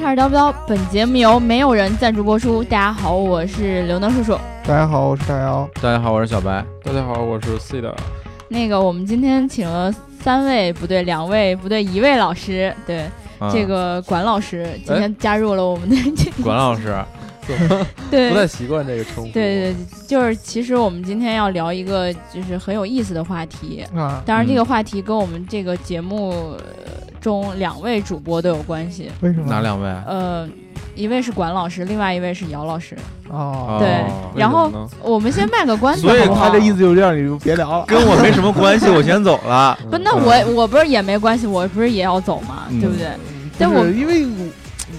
开始叨不叨？本节目由没有人赞助播出。大家好，我是刘能叔叔。大家好，我是大姚。大家好，我是小白。大家好，我是 C 的。那个，我们今天请了三位，不对，两位，不对，一位老师。对，这个管老师今天加入了我们的。管老师，对，不太习惯这个称呼。对对，就是其实我们今天要聊一个就是很有意思的话题啊。当然，这个话题跟我们这个节目。中两位主播都有关系，为什么？哪两位？呃，一位是管老师，另外一位是姚老师。哦，对。然后我们先卖个关子，所以他的意思就是这样，你就别聊了，跟我没什么关系，我先走了。不，那我我不是也没关系，我不是也要走吗？对不对？但我因为。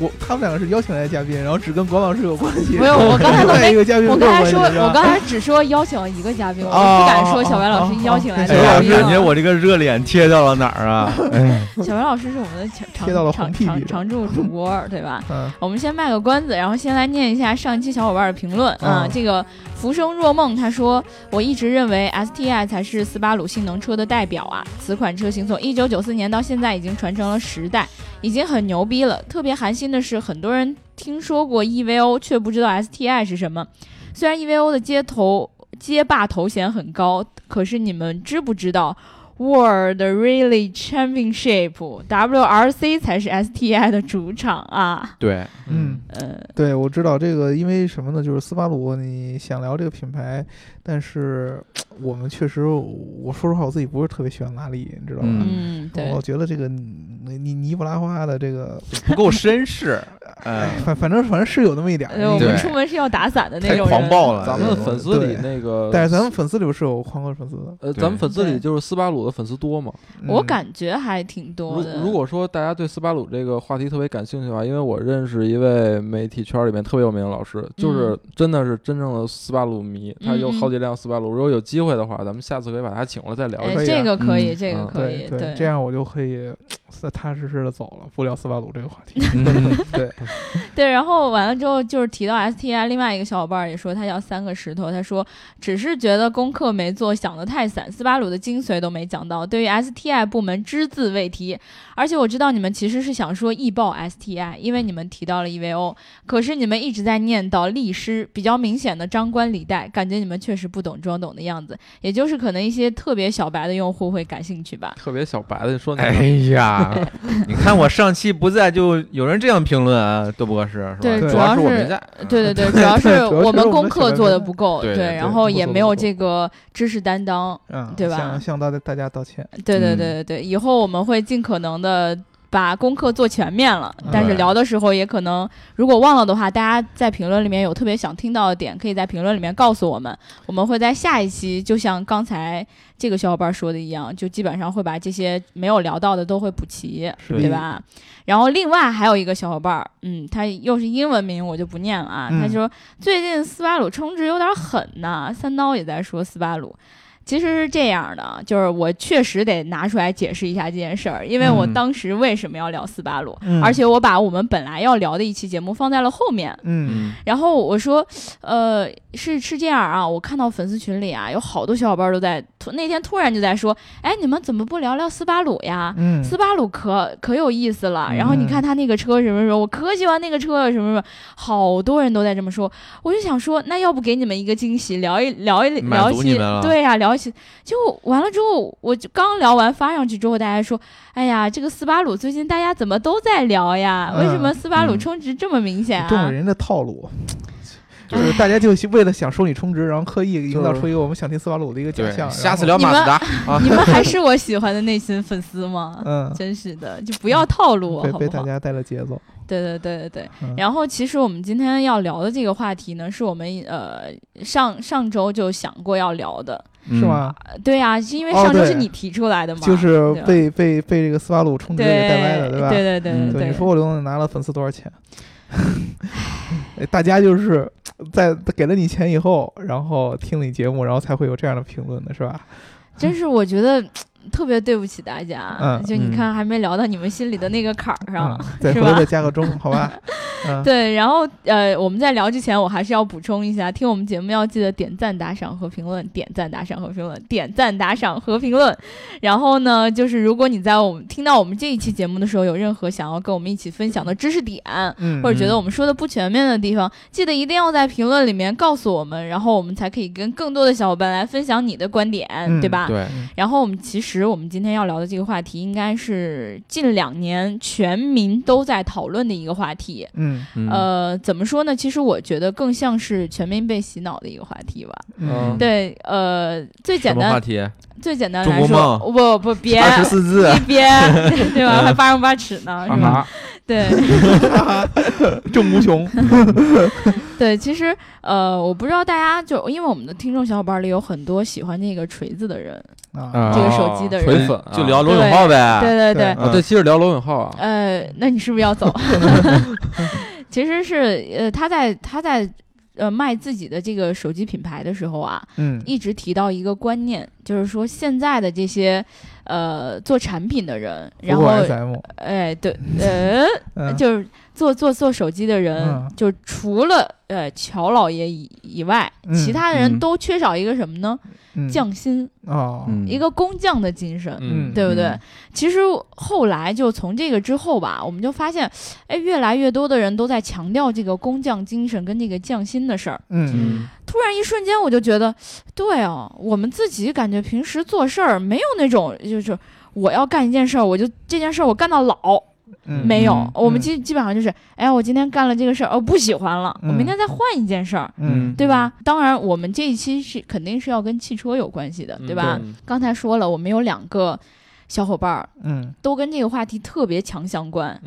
我他们两个是邀请来的嘉宾，然后只跟管老师有关系。没有，我刚才都没一个嘉宾。我刚才说，我刚才只说邀请一个嘉宾，我不敢说小白老师邀请来的嘉宾。感觉我这个热脸贴到了哪儿啊？小白老师是我们的常常常常驻主 播，对吧？我们先卖个关子，然后先来念一下上一期小伙伴的评论啊。这个浮生若梦他说：“我一直认为 STI 才是斯巴鲁性能车的代表啊，此款车型从1994年到现在已经传承了十代。”已经很牛逼了。特别寒心的是，很多人听说过 EVO，却不知道 STI 是什么。虽然 EVO 的街头街霸头衔很高，可是你们知不知道？World Rally Championship WRC 才是 STI 的主场啊！对，嗯，呃，对，我知道这个，因为什么呢？就是斯巴鲁，你想聊这个品牌，但是我们确实，我说实话，我自己不是特别喜欢拉力，你知道吗？嗯，对，我觉得这个你尼布拉花的，这个不够绅士。哎，反反正反正是有那么一点。我们出门是要打伞的那种。狂暴了，咱们粉丝里那个，但是咱们粉丝里是有狂热粉丝的。呃，咱们粉丝里就是斯巴鲁的粉丝多吗？我感觉还挺多的。如果说大家对斯巴鲁这个话题特别感兴趣的话，因为我认识一位媒体圈里面特别有名的老师，就是真的是真正的斯巴鲁迷，他有好几辆斯巴鲁。如果有机会的话，咱们下次可以把他请过来再聊一下。这个可以，这个可以，对，这样我就可以 踏踏实实的走了，不聊斯巴鲁这个话题。对，对，然后。完了之后，就是提到 STI，另外一个小伙伴也说他要三个石头。他说只是觉得功课没做，想的太散，斯巴鲁的精髓都没讲到。对于 STI 部门只字未提。而且我知道你们其实是想说易爆 STI，因为你们提到了 EVO，可是你们一直在念叨力师，比较明显的张冠李戴，感觉你们确实不懂装懂的样子。也就是可能一些特别小白的用户会感兴趣吧。特别小白的说，哎呀，你看我上期不在，就有人这样评论啊，多不合适。对，主要是我没在。对对对，主要是我们功课做的不够，对，然后也没有这个知识担当，嗯，对吧？向向大大家道歉。对对对对对，以后我们会尽可能的把功课做全面了。但是聊的时候也可能，如果忘了的话，大家在评论里面有特别想听到的点，可以在评论里面告诉我们。我们会在下一期，就像刚才这个小伙伴说的一样，就基本上会把这些没有聊到的都会补齐，对吧？然后另外还有一个小伙伴儿，嗯，他又是英文名，我就不念了啊。他说最近斯巴鲁充值有点狠呐，三刀也在说斯巴鲁。其实是这样的，就是我确实得拿出来解释一下这件事儿，因为我当时为什么要聊斯巴鲁，而且我把我们本来要聊的一期节目放在了后面。嗯，然后我说，呃，是是这样啊，我看到粉丝群里啊，有好多小伙伴都在那天突然就在说，哎，你们怎么不聊聊斯巴鲁呀？嗯，斯巴鲁可可有意思了。然后你看他那个车什么什么，我可喜欢那个车了，什么什么，好多人都在这么说。我就想说，那要不给你们一个惊喜，聊一聊一聊起，对呀，聊。就完了之后，我就刚聊完发上去之后，大家说：“哎呀，这个斯巴鲁最近大家怎么都在聊呀？为什么斯巴鲁充值这么明显啊？”中了人的套路，就是大家就为了想收你充值，然后刻意营造出一个我们想听斯巴鲁的一个假象。下次聊马自达，你们还 是我喜欢的内心粉丝吗？嗯，真是的，就不要套路我，好不好？被大家带了节奏。对对对对对，然后其实我们今天要聊的这个话题呢，是我们呃上上周就想过要聊的，是吗？对呀，是因为上周是你提出来的嘛，就是被被被这个斯巴鲁充值给带歪的，对吧？对对对对，你说我刘能拿了粉丝多少钱？大家就是在给了你钱以后，然后听了你节目，然后才会有这样的评论的，是吧？真是我觉得。特别对不起大家，就你看还没聊到你们心里的那个坎儿上，是吧？再加个钟，好吧。嗯对，然后呃，我们在聊之前，我还是要补充一下，听我们节目要记得点赞、打赏和评论，点赞、打赏和评论，点赞、打赏和评论。然后呢，就是如果你在我们听到我们这一期节目的时候，有任何想要跟我们一起分享的知识点，嗯或者觉得我们说的不全面的地方，记得一定要在评论里面告诉我们，然后我们才可以跟更多的小伙伴来分享你的观点，嗯对吧？对，然后我们其实我们今天要聊的这个话题，应该是近两年全民都在讨论的一个话题。嗯嗯呃，怎么说呢？其实我觉得更像是全民被洗脑的一个话题吧。嗯，对，呃，最简单？最简单来说，不不别二十四字一，边，对吧？还八荣八耻呢，是吧？对 正无穷。对，其实呃，我不知道大家就因为我们的听众小伙伴里有很多喜欢那个锤子的人，啊，这个手机的人锤粉啊就聊罗永浩呗。对对对，对啊，这期是聊罗永浩啊，呃，那你是不是要走？其实是呃，他在他在呃卖自己的这个手机品牌的时候啊，嗯一直提到一个观念，就是说现在的这些呃做产品的人，然后 SM，哎对呃，嗯就是做做做手机的人，嗯就除了呃乔老爷以以外，嗯其他的人嗯都缺少一个什么呢？嗯匠心，一个工匠的精神。嗯对不对？嗯其实后来就从这个之后吧，我们就发现，哎，越来越多的人都在强调这个工匠精神跟这个匠心的事儿。嗯突然一瞬间，我就觉得，对哦，我们自己感觉平时做事儿没有那种，就是我要干一件事儿，我就这件事儿我干到老，嗯没有。嗯我们基基本上就是，哎，我今天干了这个事儿，哦，不喜欢了，嗯我明天再换一件事儿。嗯对吧？当然，我们这一期是肯定是要跟汽车有关系的，嗯对吧？对刚才说了，我们有两个小伙伴儿嗯都跟这个话题特别强相关。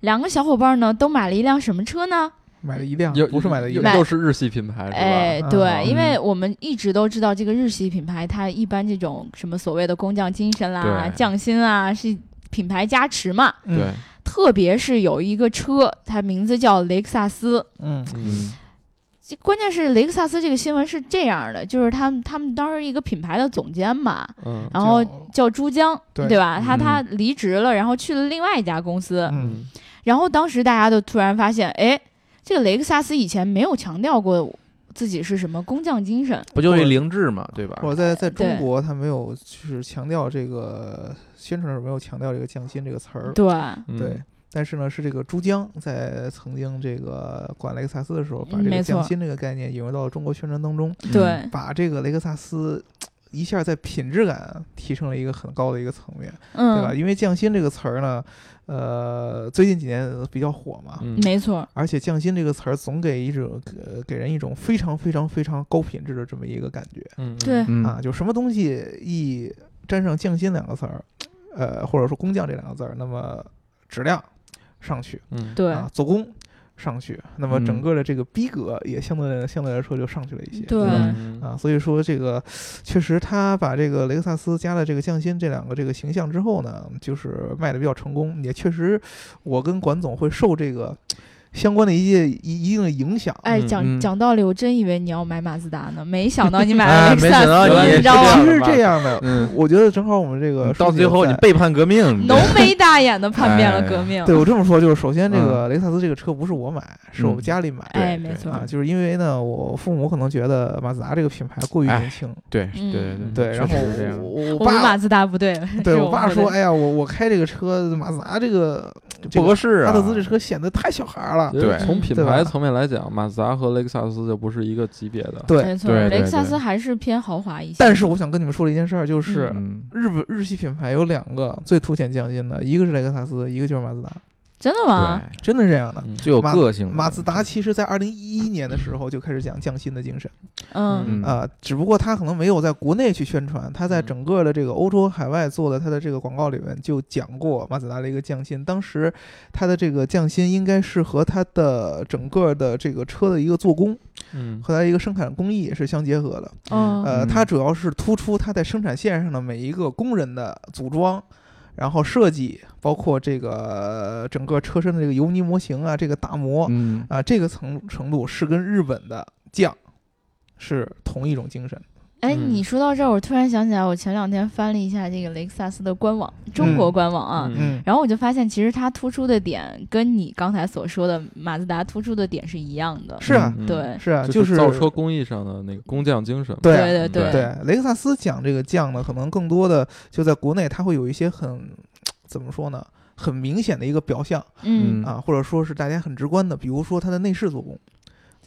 两个小伙伴呢都买了一辆什么车呢？买了一辆又，不是买了一辆，又是日系品牌？哎，嗯对，嗯因为我们一直都知道这个日系品牌，它一般这种什么所谓的工匠精神啦、匠心啊，是品牌加持嘛。嗯对，特别是有一个车，它名字叫雷克萨斯。嗯嗯这关键是雷克萨斯这个新闻是这样的，就是他们他们当时一个品牌的总监嘛，嗯然后叫叫朱江，对吧？他嗯他离职了，然后去了另外一家公司，嗯然后当时大家都突然发现，哎，这个雷克萨斯以前没有强调过自己是什么工匠精神，不就是凌志嘛，对吧？我在在中国，他没有就是强调这个宣传时候没有强调这个匠心这个词儿，对，嗯对。但是呢，是这个珠江在曾经这个管雷克萨斯的时候，把这个匠心这个概念引入到了中国宣传当中，嗯对，把这个雷克萨斯一下在品质感提升了一个很高的一个层面，对吧？嗯，因为匠心这个词儿呢，呃，最近几年比较火嘛，嗯。没错，而且匠心这个词儿总给一种呃给人一种非常非常非常高品质的这么一个感觉。嗯。对，嗯。啊，就什么东西一沾上匠心两个词儿，呃，或者说工匠这两个字儿，那么质量上去嗯。对，啊，做工上去，那么整嗯个的这个逼格也相对相对来说就上去了一些，对吧？嗯啊，所以说这个确实，他把这个雷克萨斯加了这个匠心这两个这个形象之后呢，就是卖的比较成功，也确实，我跟管总会受这个相关的一些一一定的影响。哎，嗯讲嗯。讲道理，我真以为你要买马自达呢，没想到你买 哎了雷克萨没想到斯，你你知道吗？其实是这样的，嗯，我觉得正好我们这个到最后你背叛革命，浓眉大眼的叛变了革命，对我这么说，就是首先这嗯。个雷克萨斯这个车不是我买，是我们家里买。哎，没错，啊，就是因为呢，我父母可能觉得马自达这个品牌过于哎年轻，对嗯。对对对，然后确实是这样。我我爸马自达不对，对我爸说，哎呀，我我开这个车，马自达这个这个不合适啊，阿特兹这车显得太小孩儿对从品牌层面来讲，马自达和雷克萨斯就不是一个级别的。对，没错，对对雷克萨斯还是偏豪华一些，但是我想跟你们说的一件事儿，就是嗯，日本日系品牌有两个最凸显匠心的，一个是雷克萨斯，一个就是马自达，真的吗？对，真的是这样的。嗯最有马个性的马自达其实在二零一一年的时候就开始讲匠心的精神。嗯嗯啊、只不过他可能没有在国内去宣传，他在嗯整个的这个欧洲海外做的他的这个广告里面就讲过马自达的一个匠心。当时他的这个匠心应该是和他的整个的这个车的一个做工嗯和他的一个生产工艺是相结合的。嗯，呃，嗯它主要是突出他在生产线上的每一个工人的组装。然后设计，包括这个呃整个车身的这个油泥模型啊，这个打磨，嗯啊，这个程程度是跟日本的匠是同一种精神。哎，嗯。你说到这儿，我突然想起来，我前两天翻了一下这个雷克萨斯的官网，中国官网啊，嗯。嗯。然后我就发现，其实它突出的点跟你刚才所说的马自达突出的点是一样的。是啊，嗯对。是啊，就是造车工艺上的那个工匠精神。对对对，雷克萨斯讲这个匠呢，可能更多的就在国内，它会有一些很怎么说呢，很明显的一个表象嗯。啊，或者说是大家很直观的，比如说它的内饰做工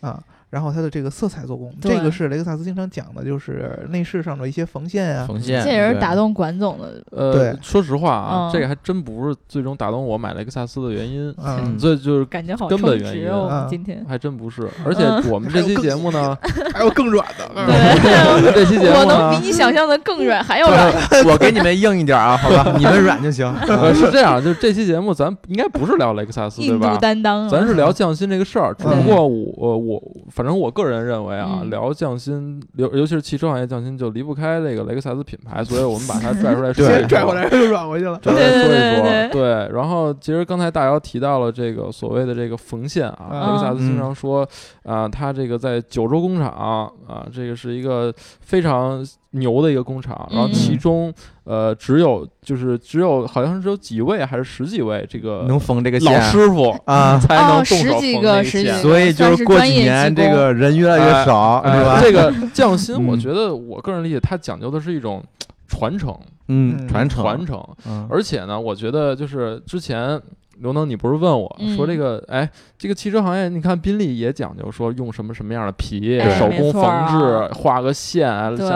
啊。然后它的这个色彩做工，这个是雷克萨斯经常讲的，就是内饰上的一些缝线啊，缝线，这也是打动管总的。呃对，说实话啊，嗯。这个还真不是最终打动我买雷克萨斯的原因，嗯，这就是感觉好根本原因。实哦！我啊们今天，还真不是。而且嗯我们这期节目呢，还有更软的，对，我们这期节目我能比，你想象的更软，还要软。我给你们硬一点啊，好吧，你们软就行。呃是这样，就是这期节目咱应该不是聊雷克萨斯，对吧？担当啊，咱是聊匠心这个事儿，只不嗯过我我我反正我个人认为啊，嗯聊匠心，尤尤其是汽车行业匠心，就离不开这个雷克萨斯品牌，所以我们把它拽出来说一对说。拽回来 又软回去了。拽出来说一对对说，对对。然后其实刚才大姚提到了这个所谓的这个缝线啊，嗯雷克萨斯经常说啊，它这个在九州工厂啊，这个是一个非常牛的一个工厂，然后嗯。其中呃只有就是只有好像是只有几位还是十几位这个能缝这个老师傅啊，才能哦动手十几缝个十几那线。个所以就是过几年这个人越来越少，哎是吧？这个匠心，我嗯。觉得我个人理解，它讲究的是一种传承，嗯，传承，传承。嗯。而且呢，我觉得就是之前刘能，你不是问我、嗯说这个，哎，这个汽车行业，你看宾利也讲究说用什么什么样的皮，哎手工缝制，画个线，对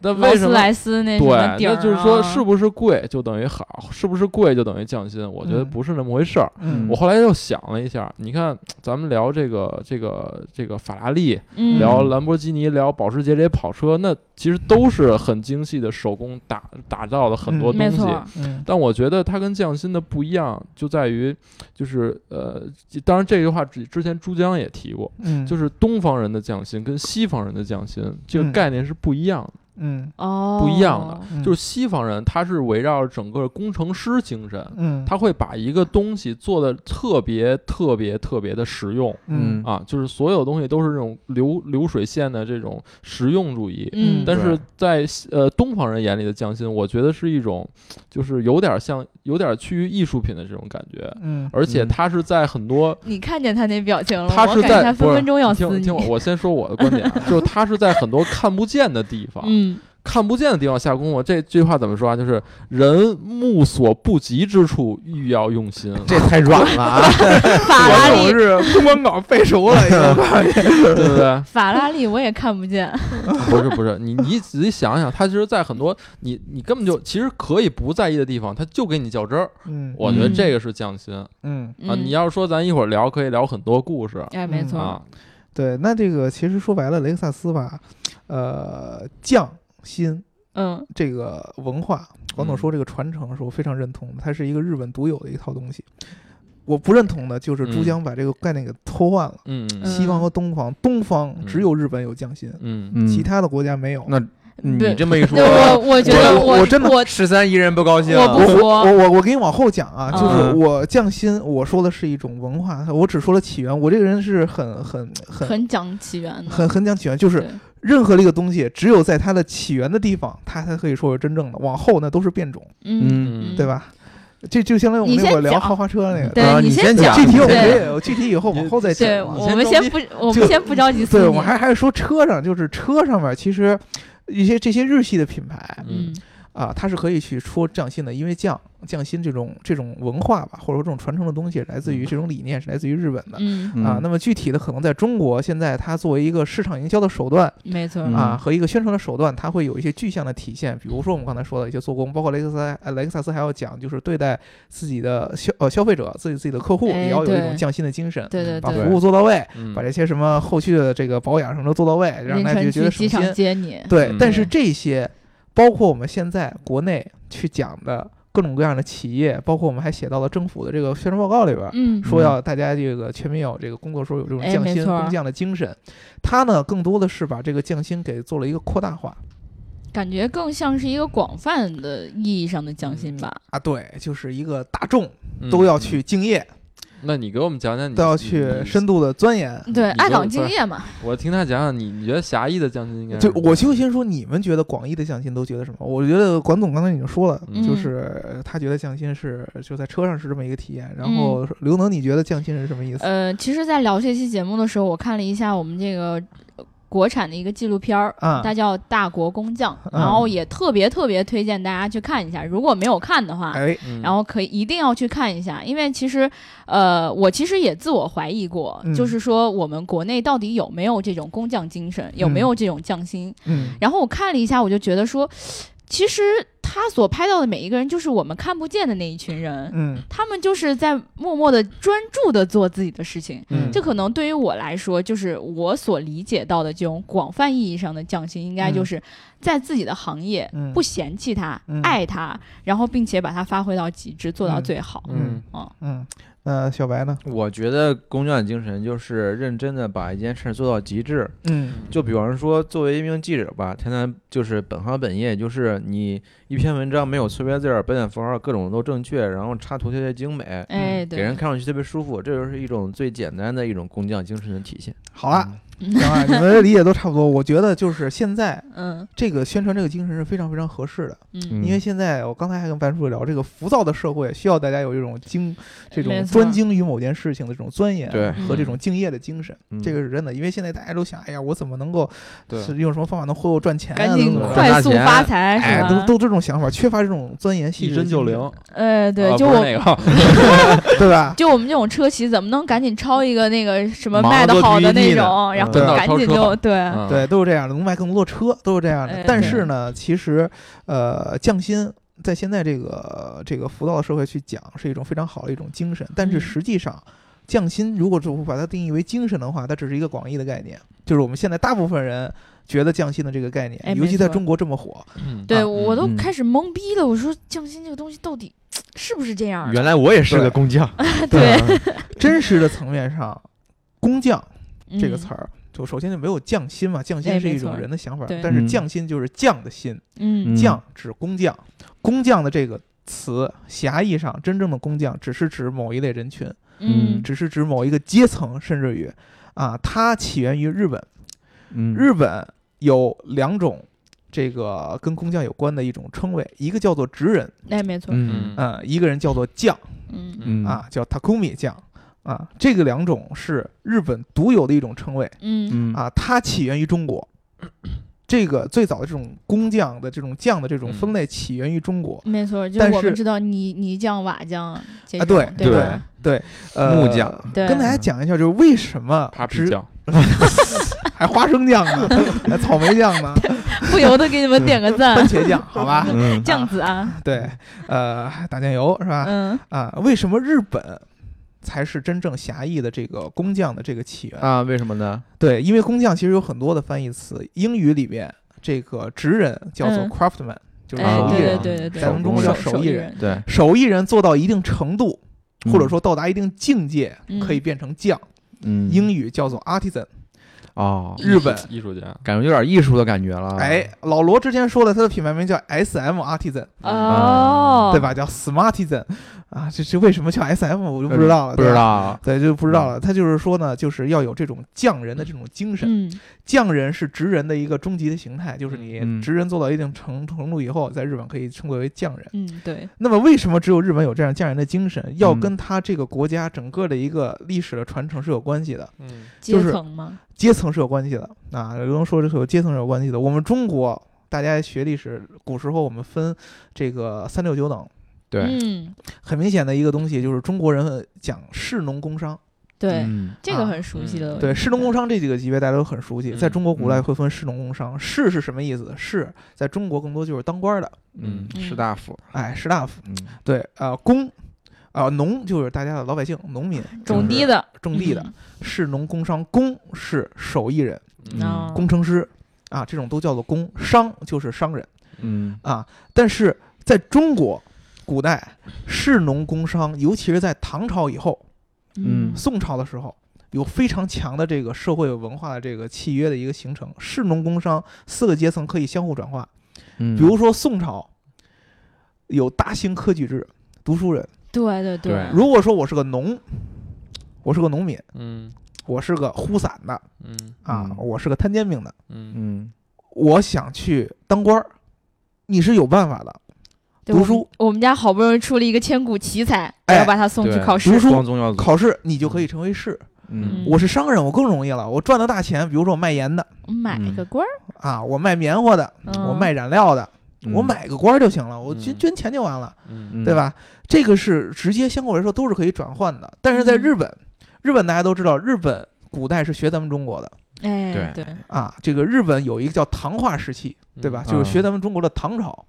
那为什么斯莱斯那对，那就是说，啊是不是贵就等于好，是不是贵就等于匠心？我觉得嗯。不是那么回事儿。嗯。我后来又想了一下，你看咱们聊这个这个这个法拉利，嗯。聊兰博基尼，聊保时捷这些跑车，那其实都是很精细的手工打打造的很多嗯东西。但我觉得它跟匠心的不一样，就在于，就是呃，当然这句话之之前珠江也提过，嗯，就是东方人的匠心跟西方人的匠心这个嗯概念是不一样的。嗯。哦，不一样的嗯。就是西方人他是围绕着整个工程师精神，嗯，他会把一个东西做的特别特别特别的实用。嗯。啊，就是所有东西都是这种流流水线的这种实用主义，嗯，但是在呃东方人眼里的匠心，我觉得是一种，就是有点像有点趋于艺术品的这种感觉，嗯。而且他是在很多，你看见他那表情了，他是在不是分分钟要你听撕你。我听我，我先说我的观点啊，就是他是在很多看不见的地方，嗯，看不见的地方下功夫。这这句话怎么说啊？就是人目所不及之处，欲要用心。这太软了啊！法拉利，我是公关稿背熟了，对不对？法拉利我也看不见。不是不是，你你仔细想想，他其实，在很多你你根本就其实可以不在意的地方，他就给你较真儿。嗯我觉得嗯这个是匠心啊。嗯，啊你要说咱一会儿聊，可以聊很多故事哎，没错，啊。对，那这个其实说白了，雷克萨斯吧，呃，匠心嗯。这个文化，王总说这个传承是我非常认同的，它是一个日本独有的一套东西。我不认同的就是珠江把这个概念给偷换了，嗯。嗯。西方和东方，东方嗯只有日本有匠心，嗯嗯。其他的国家没有。那你这么一说，我我觉得我我真的我十三亿人不高兴，我不我服我我我给你往后讲啊，就是嗯我匠心，我说的是一种文化，我只说了起源。我这个人是很很很很讲起源的，很很讲起源，就是任何的一个东西，只有在它的起源的地方，它才可以说是真正的，往后那都是变种，嗯，对吧？这就相当于我们那会儿聊豪华车那个。对啊你先讲，具体我们对可以，具体以后往后再，讲对。我们先不，我们先不着急撕对，你我还还是说车上，就是车上面其实一些这些日系的品牌嗯啊，它是可以去说匠心的，因为匠匠心这种这种文化吧，或者说这种传承的东西，来自于这种理念是来自于日本的。嗯，啊，那么具体的可能在中国，现在它作为一个市场营销的手段没错，嗯啊和一个宣传的手段，它会有一些具象的体现。比如说我们刚才说的一些做工，包括雷克萨呃雷克萨斯还要讲，就是对待自己的消呃消费者、自己自己的客户，哎也要有一种匠心的精神，对对把对，服务做到位，嗯把这些什么后续的这个保养什么都做到位，让凌大家觉得省心。接你，对嗯，但是这些，包括我们现在国内去讲的各种各样的企业，包括我们还写到了政府的这个宣传报告里边，嗯，说要大家这个全民有这个工作时候有这种哎匠心、工匠的精神。他呢，更多的是把这个匠心给做了一个扩大化。感觉更像是一个广泛的意义上的匠心吧，啊，对，就是一个大众嗯。都要去敬业。那你给我们讲讲你都要去深度的钻研。对，爱岗敬业嘛。我听他讲讲你，你觉得狭义的匠心应该就是我就先说你们觉得广义的匠心都觉得什么？我觉得管总刚才已经说了，嗯就是他觉得匠心是就在车上是这么一个体验。然后刘能，你觉得匠心是什么意思？呃，其实，在聊这期节目的时候，我看了一下我们这个呃国产的一个纪录片儿，啊它叫《大国工匠》，嗯然后也特别特别推荐大家去看一下。如果没有看的话，哎，嗯然后可以一定要去看一下，因为其实，呃，我其实也自我怀疑过，嗯就是说我们国内到底有没有这种工匠精神，有没有这种匠心？嗯然后我看了一下，我就觉得说，其实他所拍到的每一个人，就是我们看不见的那一群人，嗯。他们就是在默默的专注的做自己的事情。嗯。这可能对于我来说，就是我所理解到的这种广泛意义上的匠心，应该就是在自己的行业嗯。不嫌弃他、嗯。爱他，然后并且把它发挥到极致，做到最好。嗯。嗯。嗯，那小白呢？我觉得工匠精神就是认真的把一件事做到极致。嗯就比方说，作为一名记者吧，天天就是本行本业，就是你一篇文章没有错别字儿、标点符号各种都正确，然后插图特别精美，哎，给，人看上去特别舒服，这就是一种最简单的一种工匠精神的体现。好了，嗯行吧，你们的理解都差不多。我觉得就是现在 嗯这个宣传这个精神是非常非常合适的，嗯嗯因为现在我刚才还跟班叔聊，这个浮躁的社会需要大家有一种精、这种专精于某件事情的这种钻研，对和这种敬业的精神，嗯这个是真的。因为现在大家都想，哎呀，我怎么能够用什么方法能忽悠赚钱啊？赶紧快速赚钱发财哎，都都这种想法，缺乏这种钻研细致的针就灵精神，，呃，对，啊就我不是那个，对吧？就我们这种车企，怎么能赶紧抄一个那个什么卖的好的那种，然后赶紧就对，嗯对，都是这样的，能卖更多车，都是这样的哎。但是呢，其实呃，匠心在现在这个这个浮躁的社会去讲，是一种非常好的一种精神。但是嗯实际上，匠心如果说把它定义为精神的话，它只是一个广义的概念，就是我们现在大部分人觉得匠心的这个概念，哎尤其在中国这么火，嗯对我都开始懵逼了。我说匠心这个东西到底是不是这样？原来我也是个工匠，对真实的层面上，工匠这个嗯词儿。就首先就没有匠心嘛，匠心是一种人的想法对，但是嗯。匠心就是匠的心，匠指工匠，工匠的这个词狭义上，真正的工匠只是指某一类人群，嗯。只是指某一个阶层，甚至于啊，它起源于日本。嗯。日本有两种这个跟工匠有关的一种称谓，一个叫做职人，哎，没错，嗯。呃，一个人叫做匠嗯。嗯。啊，叫 takumi 匠啊，这个两种是日本独有的一种称谓嗯。嗯。啊，它起源于中国。这个最早的这种工匠的这种匠的这种分类起源于中国，没错，就但是我们知道泥泥匠、瓦匠啊对对对木匠对，跟大家讲一下，就是为什么职扒皮酱，还花生酱呢，还草莓酱呢，不由得给你们点个赞番，茄酱，好吧？嗯 酱子啊，对，呃，打酱油是吧？嗯啊，为什么日本才是真正狭义的这个工匠的这个起源？啊，为什么呢？对，因为工匠其实有很多的翻译词，英语里边这个职人叫做嗯 craftsman，就是哎，对对手艺人。对对对，在我们中国叫手手艺人人，对，手艺人做到一定程度，或者嗯说到达一定境界，嗯可以变成匠。嗯英语叫做 artisan。哦，日本艺术家，感觉有点艺术的感觉了。哎，老罗之前说的，他的品牌名叫 S M Artisan，哦，对吧？？叫 Smartisan 啊，这这为什么叫 S M 我就不知道了，不知。道。对，就不知道了。他就是说呢，就是要有这种匠人的这种精神。嗯匠人是职人的一个终极的形态，就是你嗯职人做到一定程程度以后，在日本可以称作为匠人。嗯，对，那么，为什么只有日本有这样匠人的精神？要嗯跟他这个国家整个的一个历史的传承是有关系的，嗯阶就是层嘛，阶层是有关系的啊。刘能说这是有阶层是有关系的。我们中国大家学历史，古时候我们分这个三六九等，对，嗯，很明显的一个东西就是中国人讲士农工商。对，这个很熟悉的，对，士农工商这几个级别大家都很熟悉，嗯在中国古代嗯会分士农工商。士是什么意思？士在中国更多就是当官的，嗯，嗯士大夫，哎，士大夫。嗯对，呃，工，呃，农就是大家的老百姓，农民，种地的，种地的。士农工商，工是手艺人、工程师啊，这种都叫做工。商就是商人嗯啊，但是在中国古代，士农工商，尤其是在唐朝以后，嗯宋朝的时候，有非常强的这个社会文化的这个契约的一个形成，士农工商四个阶层可以相互转化。嗯，比如说宋朝有大兴科举制，读书人。对对对。如果说我是个农，我是个农民，嗯。我是个呼散的嗯。啊，嗯。我是个摊煎饼的，嗯。嗯。我想去当官儿，你是有办法的。读书。我们家好不容易出了一个千古奇才，我哎要把他送去考试。读。书考试你就可以成为士。嗯。我是商人，我更容易了，我赚到大钱。比如说我卖盐的。买嗯。个官儿，啊，我卖棉花的，嗯。我卖染料的，嗯我买个官儿就行了，我捐嗯捐钱就完了，对吧？这个是直接相对来说都是可以转换的。但是在嗯日本，日本大家都知道，日本古代是学咱们中国的哎，对对啊。这个日本有一个叫唐化时期，对吧？嗯就是学咱们中国的唐朝。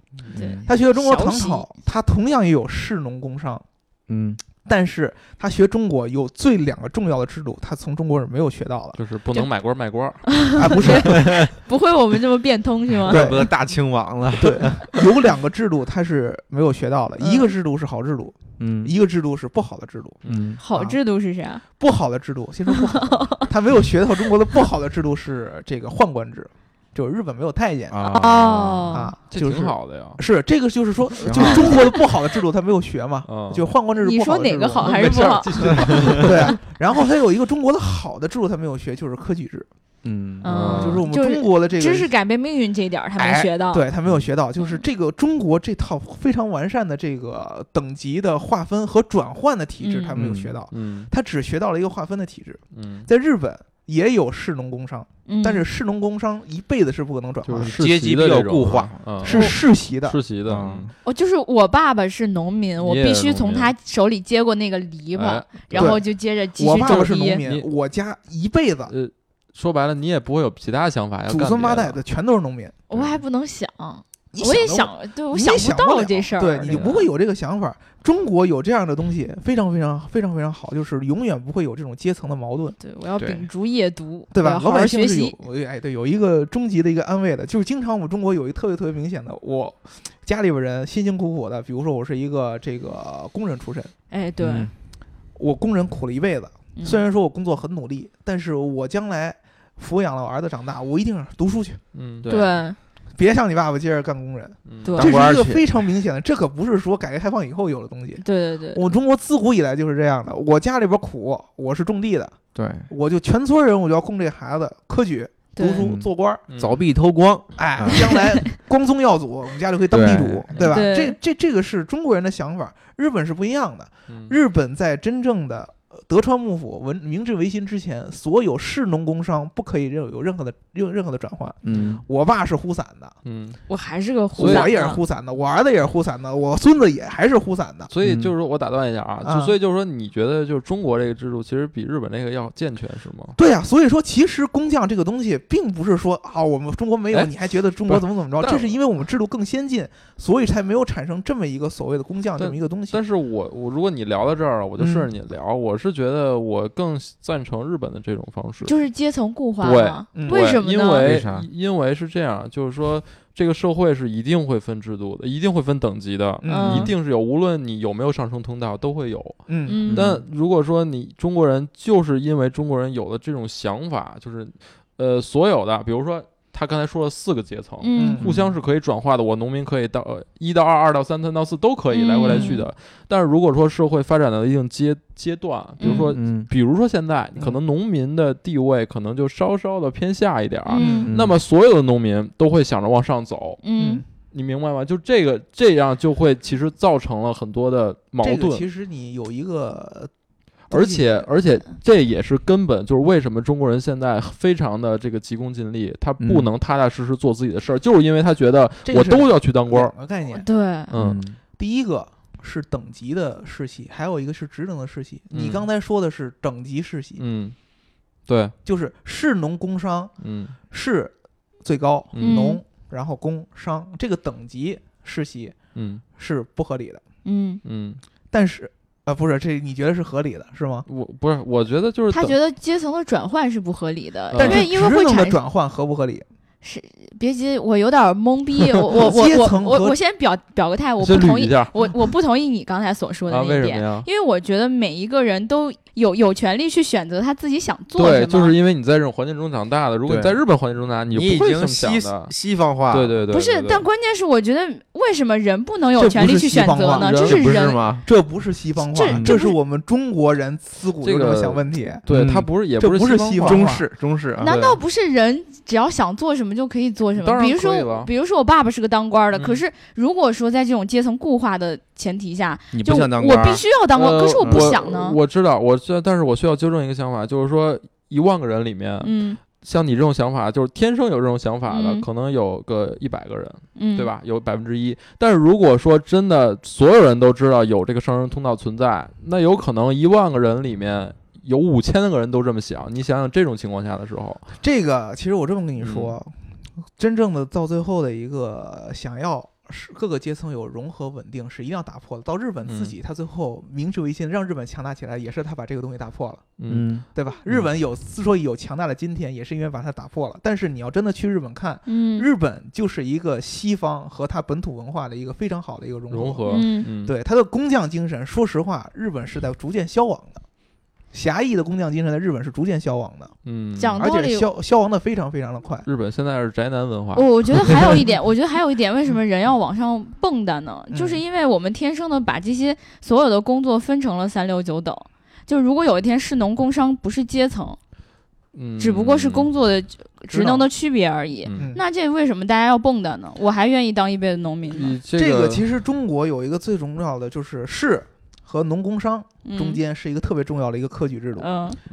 他学的中国唐朝，他同样也有士农工商，嗯但是他学中国有最两个重要的制度，他从中国是没有学到的。就是不能买官卖官儿。啊，不是，不会我们这么变通是吗？对。怪不得大清亡了，对，有两个制度他是没有学到的，嗯。一个制度是好制度，嗯。一个制度是不好的制度。嗯。啊好制度是啥？不好的制度，先说不好，他没有学到中国的不好的制度是这个宦官制，就是日本没有太监啊哦，啊，这就是挺好的呀。是这个就是说，就是中国的不好的制度他没有学嘛，嗯，就宦官制度你不好的制度说哪个好嘛还是不好？对啊，然后他有一个中国的好的制度他没有学，就是科举制，嗯嗯，就是我们中国的这个知识改变命运这一点儿他没哎学到。对他没有学到，就是嗯这个中国这套非常完善的这个等级的划分和转换的体制，嗯他没有学到，嗯他只学到了一个划分的体制。嗯，在日本也有士农工商，嗯，但是士农工商一辈子是不可能转化的，就是阶级比较固化，嗯，是世袭的。世袭的，哦，就是我爸爸是农民，我必须从他手里接过那个篱笆哎，然后就接着继续我爸爸种地。是农民，我家一辈子呃，说白了，你也不会有其他想法，呀祖干别的孙八代的全都是农民。我还不能想，你我也都想，对我你想到也想了这事儿，对，你就不会有这个想法。中国有这样的东西，非常非常非常非常好，就是永远不会有这种阶层的矛盾。对，我要对秉烛夜读，对吧？好好老百姓是学习。有，哎，对，有一个终极的一个安慰的，就是经常我们中国有一个特别特别明显的，我家里边人辛辛苦苦的，比如说我是一个这个工人出身，哎，对，嗯我工人苦了一辈子，嗯虽然说我工作很努力，但是我将来抚养了我儿子长大，我一定是读书去，嗯，对对别像你爸爸接着干工人，嗯对这是一个非常明显的，这可不是说改革开放以后有的东西。对对对，我中国自古以来就是这样的，我家里边苦，我是种地的，对，我就全村人我就要供这孩子科举、读书、嗯做官凿壁偷光，哎啊，将来光宗耀祖，我们家就可以当地主，对吧？对这这这个是中国人的想法，日本是不一样的。嗯日本在真正的呃德川幕府文明治维新之前，所有士农工商不可以任有任何的任任何的转换。嗯我爸是呼散的，嗯，我还是个呼散我也是的呼散的，我儿子也是呼散的，我孙子也还是呼散的。所以嗯就是说我打断一下啊，所以就是说，你觉得就是中国这个制度其实比日本那个要健全是吗？对呀、所以说其实工匠这个东西，并不是说啊，我们中国没有，哎你还觉得中国怎么怎么着？这是因为我们制度更先进，所以才没有产生这么一个所谓的工匠这么一个东西。但是我我如果你聊到这儿了，我就顺着嗯你聊，我是觉得我更赞成日本的这种方式。就是阶层固化对为什么呢？因为因为是这样，就是说这个社会是一定会分制度的，一定会分等级的，嗯一定是有，无论你有没有上升通道都会有。嗯嗯，但如果说你中国人就是因为中国人有了这种想法，就是呃所有的，比如说他刚才说了四个阶层，嗯嗯互相是可以转化的。我农民可以到呃一到二、二到三、三到四都可以来回来去的。但是如果说社会发展到一定阶阶段，比如说。嗯比如说，现在嗯可能农民的地位可能就稍稍的偏下一点儿，嗯那么所有的农民都会想着往上走，嗯你明白吗？就这个这样就会其实造成了很多的矛这个盾，其实你有一个，而且而且这也是根本，就是为什么中国人现在非常的这个急功近利，他不嗯。能踏踏实实做自己的事儿，就是因为他觉得我都要去当官儿两，个概念。对，嗯。第一个是等级的世袭，还有一个是职能的世袭。你嗯刚才说的是等级世袭，嗯，对，就是士农工商嗯。士最高，嗯。农然后工商这个等级世袭嗯。是不合理的。嗯，嗯，但是呃，不是这你觉得是合理的是吗？我不是，我觉得就是他觉得阶层的转换是不合理的，但是因为职能的会产生转换合不合理？是别急，我有点懵逼，我我 我我我我先表表个态，我不同意，我我不同意你刚才所说的啊，那一点。因为我觉得每一个人都有有权利去选择他自己想做什对，就是因为你在这种环境中长大的，如果你在日本环境中长大，你已不会这么经西想的。西方化，对对对，不是但关键是我觉得为什么人不能有权利去选择呢？人这这是人，吗？这不是西方化这，是是我们中国人自古就这这么个想问题。对嗯他不是也不是是西方化中式中式啊，难道不是人只要想做什么就可以做什么？比如说比如说我爸爸是个当官的，嗯可是如果说在这种阶层固化的前提下，你不想当官儿？我必须要当官，呃可是我不想呢。我知道，我知道，但是我需要纠正一个想法，就是说一万个人里面，嗯像你这种想法，就是天生有这种想法的，嗯可能有个一百个人，嗯，对？吧？有百分之一。但是如果说真的所有人都知道有这个上升通道存在，那有可能一万个人里面有五千个人都这么想。你想想这种情况下的时候，这个其实我这么跟你说，嗯真正的到最后的一个想要是各个阶层有融合稳定，是一定要打破的。到日本自嗯己，他最后明治维新让日本强大起来，也是他把这个东西打破了。嗯，嗯，对吧？日本有之所以有强大的今天，也是因为把它打破了。但是你要真的去日本看，嗯，日本就是一个西方和它本土文化的一个非常好的一个融合。融合，嗯嗯，对它的工匠精神，说实话，日本是在逐渐消亡的。狭义的工匠精神在日本是逐渐消亡的，嗯，而且讲道理消消亡的非常非常的快。日本现在是宅男文化，我我觉得还有一点，我觉得还有一点，为什么人要往上蹦跶呢？就是嗯因为我们天生的把这些所有的工作分成了三六九等。就如果有一天是农工商不是阶层，嗯，只不过是工作的职能的区别而已，嗯，嗯，那这为什么大家要蹦跶呢？我还愿意当一辈子农民呢。你这这个个其实中国有一个最重要的就是士和农工商中嗯间是一个特别重要的一个科举制度。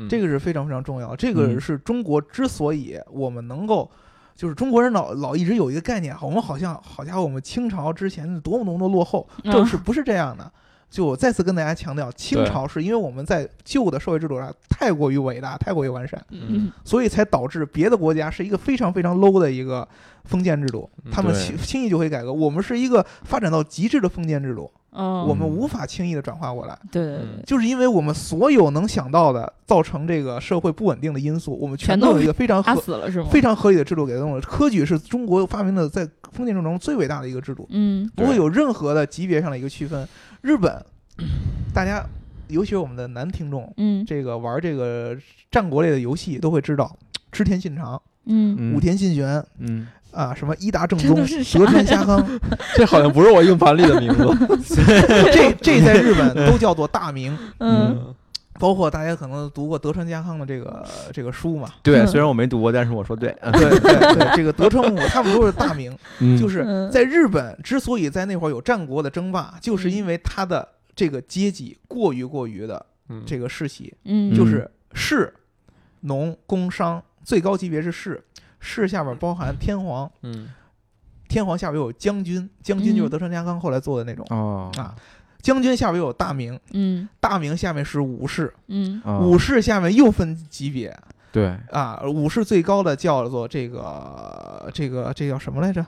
这个是非常非常重要。这个嗯是中国之所以我们能够，就是中国人老老一直有一个概念，我们好像好家伙，我们清朝之前多么多么落后，嗯这是不是这样的？就我再次跟大家强调，清朝是因为我们在旧的社会制度上太过于伟大、太过于完善，嗯所以才导致别的国家是一个非常非常 low 的一个封建制度，他们轻轻易就会改革。我们是一个发展到极致的封建制度，嗯，我们无法轻易的转化过来。对对对嗯，就是因为我们所有能想到的造成这个社会不稳定的因素，我们全全都都有一个非常打合、死了是吗？非常合理的制度给弄了。科举是中国发明的在封建制度中最伟大的一个制度，嗯不会有任何的级别上的一个区分。日本，大家尤其是我们的男听众，嗯这个玩这个战国类的游戏都会知道，织田信长、嗯，嗯武田信玄嗯，啊，什么伊达正宗、德川家康，这好像不是我硬盘里的名字，这这在日本都叫做大名。嗯。包括大家可能读过德川家康的这个这个书嘛，对，嗯。虽然我没读过，但是我说对，嗯对对对，这个德川幕府他们都是大名，嗯。就是嗯。在日本之所以在那会儿有战国的争霸，就是因为他的这个阶级过于过于的嗯。这个世袭，嗯，就是士、农、工商，最高级别是士，士下边包含天皇，嗯。天皇下边有将军，将军就是嗯。德川家康后来做的那种哦。啊，将军下边有大名，嗯。大名下面是武士，嗯。哦。武士下面又分级别，对，啊，武士最高的叫做这个这个这叫什么来着？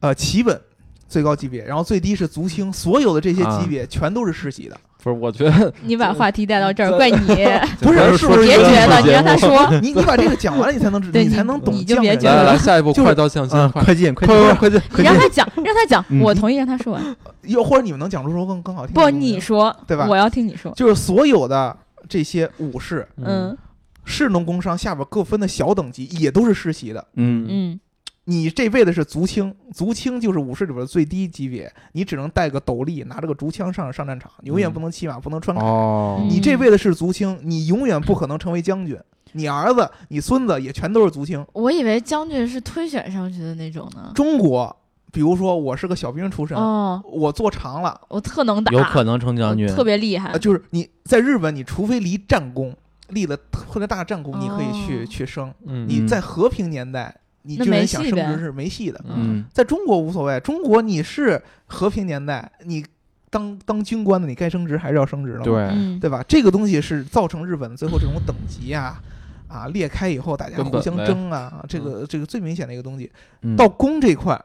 呃，旗本最高级别，然后最低是足轻，所有的这些啊。级别全都是世袭的。不是，我觉得 你把话题带到这儿，怪你，不是是不是别觉得，你让他说，你你把这个讲完了，你才能知道你才能懂你就别觉得来来来，下一步就是快刀向心，嗯，快快进，快快进，快进，你让他讲，让他讲，嗯。我同意让他说完。又或者你们能讲出说更更好听的不，你说，对吧？我要听你说。就是所有的这些武士、嗯。士农工商下边各分的小等级也都是世袭的。嗯。嗯你这辈子是族青，族青就是武士里边的最低级别，你只能带个斗笠，拿着个竹枪上上战场，永远嗯不能骑马，不能穿铠。哦你这辈子是族青，你永远不可能成为将军。你儿子、你孙子也全都是族青。我以为将军是推选上去的那种呢。中国，比如说我是个小兵出身，哦，我做长了，我特能打，有可能成将军，特别厉害呃，。就是你在日本，你除非立战功，立了特别大战功，你可以去、哦去升。嗯你在和平年代，你那军人没戏呗想升职是没戏的。嗯在中国无所谓，中国你是和平年代，你当当军官的，你该升职还是要升职的，对，嗯，对吧？这个东西是造成日本最后这种等级啊。啊，裂开以后，大家互相争啊，这个这个最明显的一个东西。嗯到工这块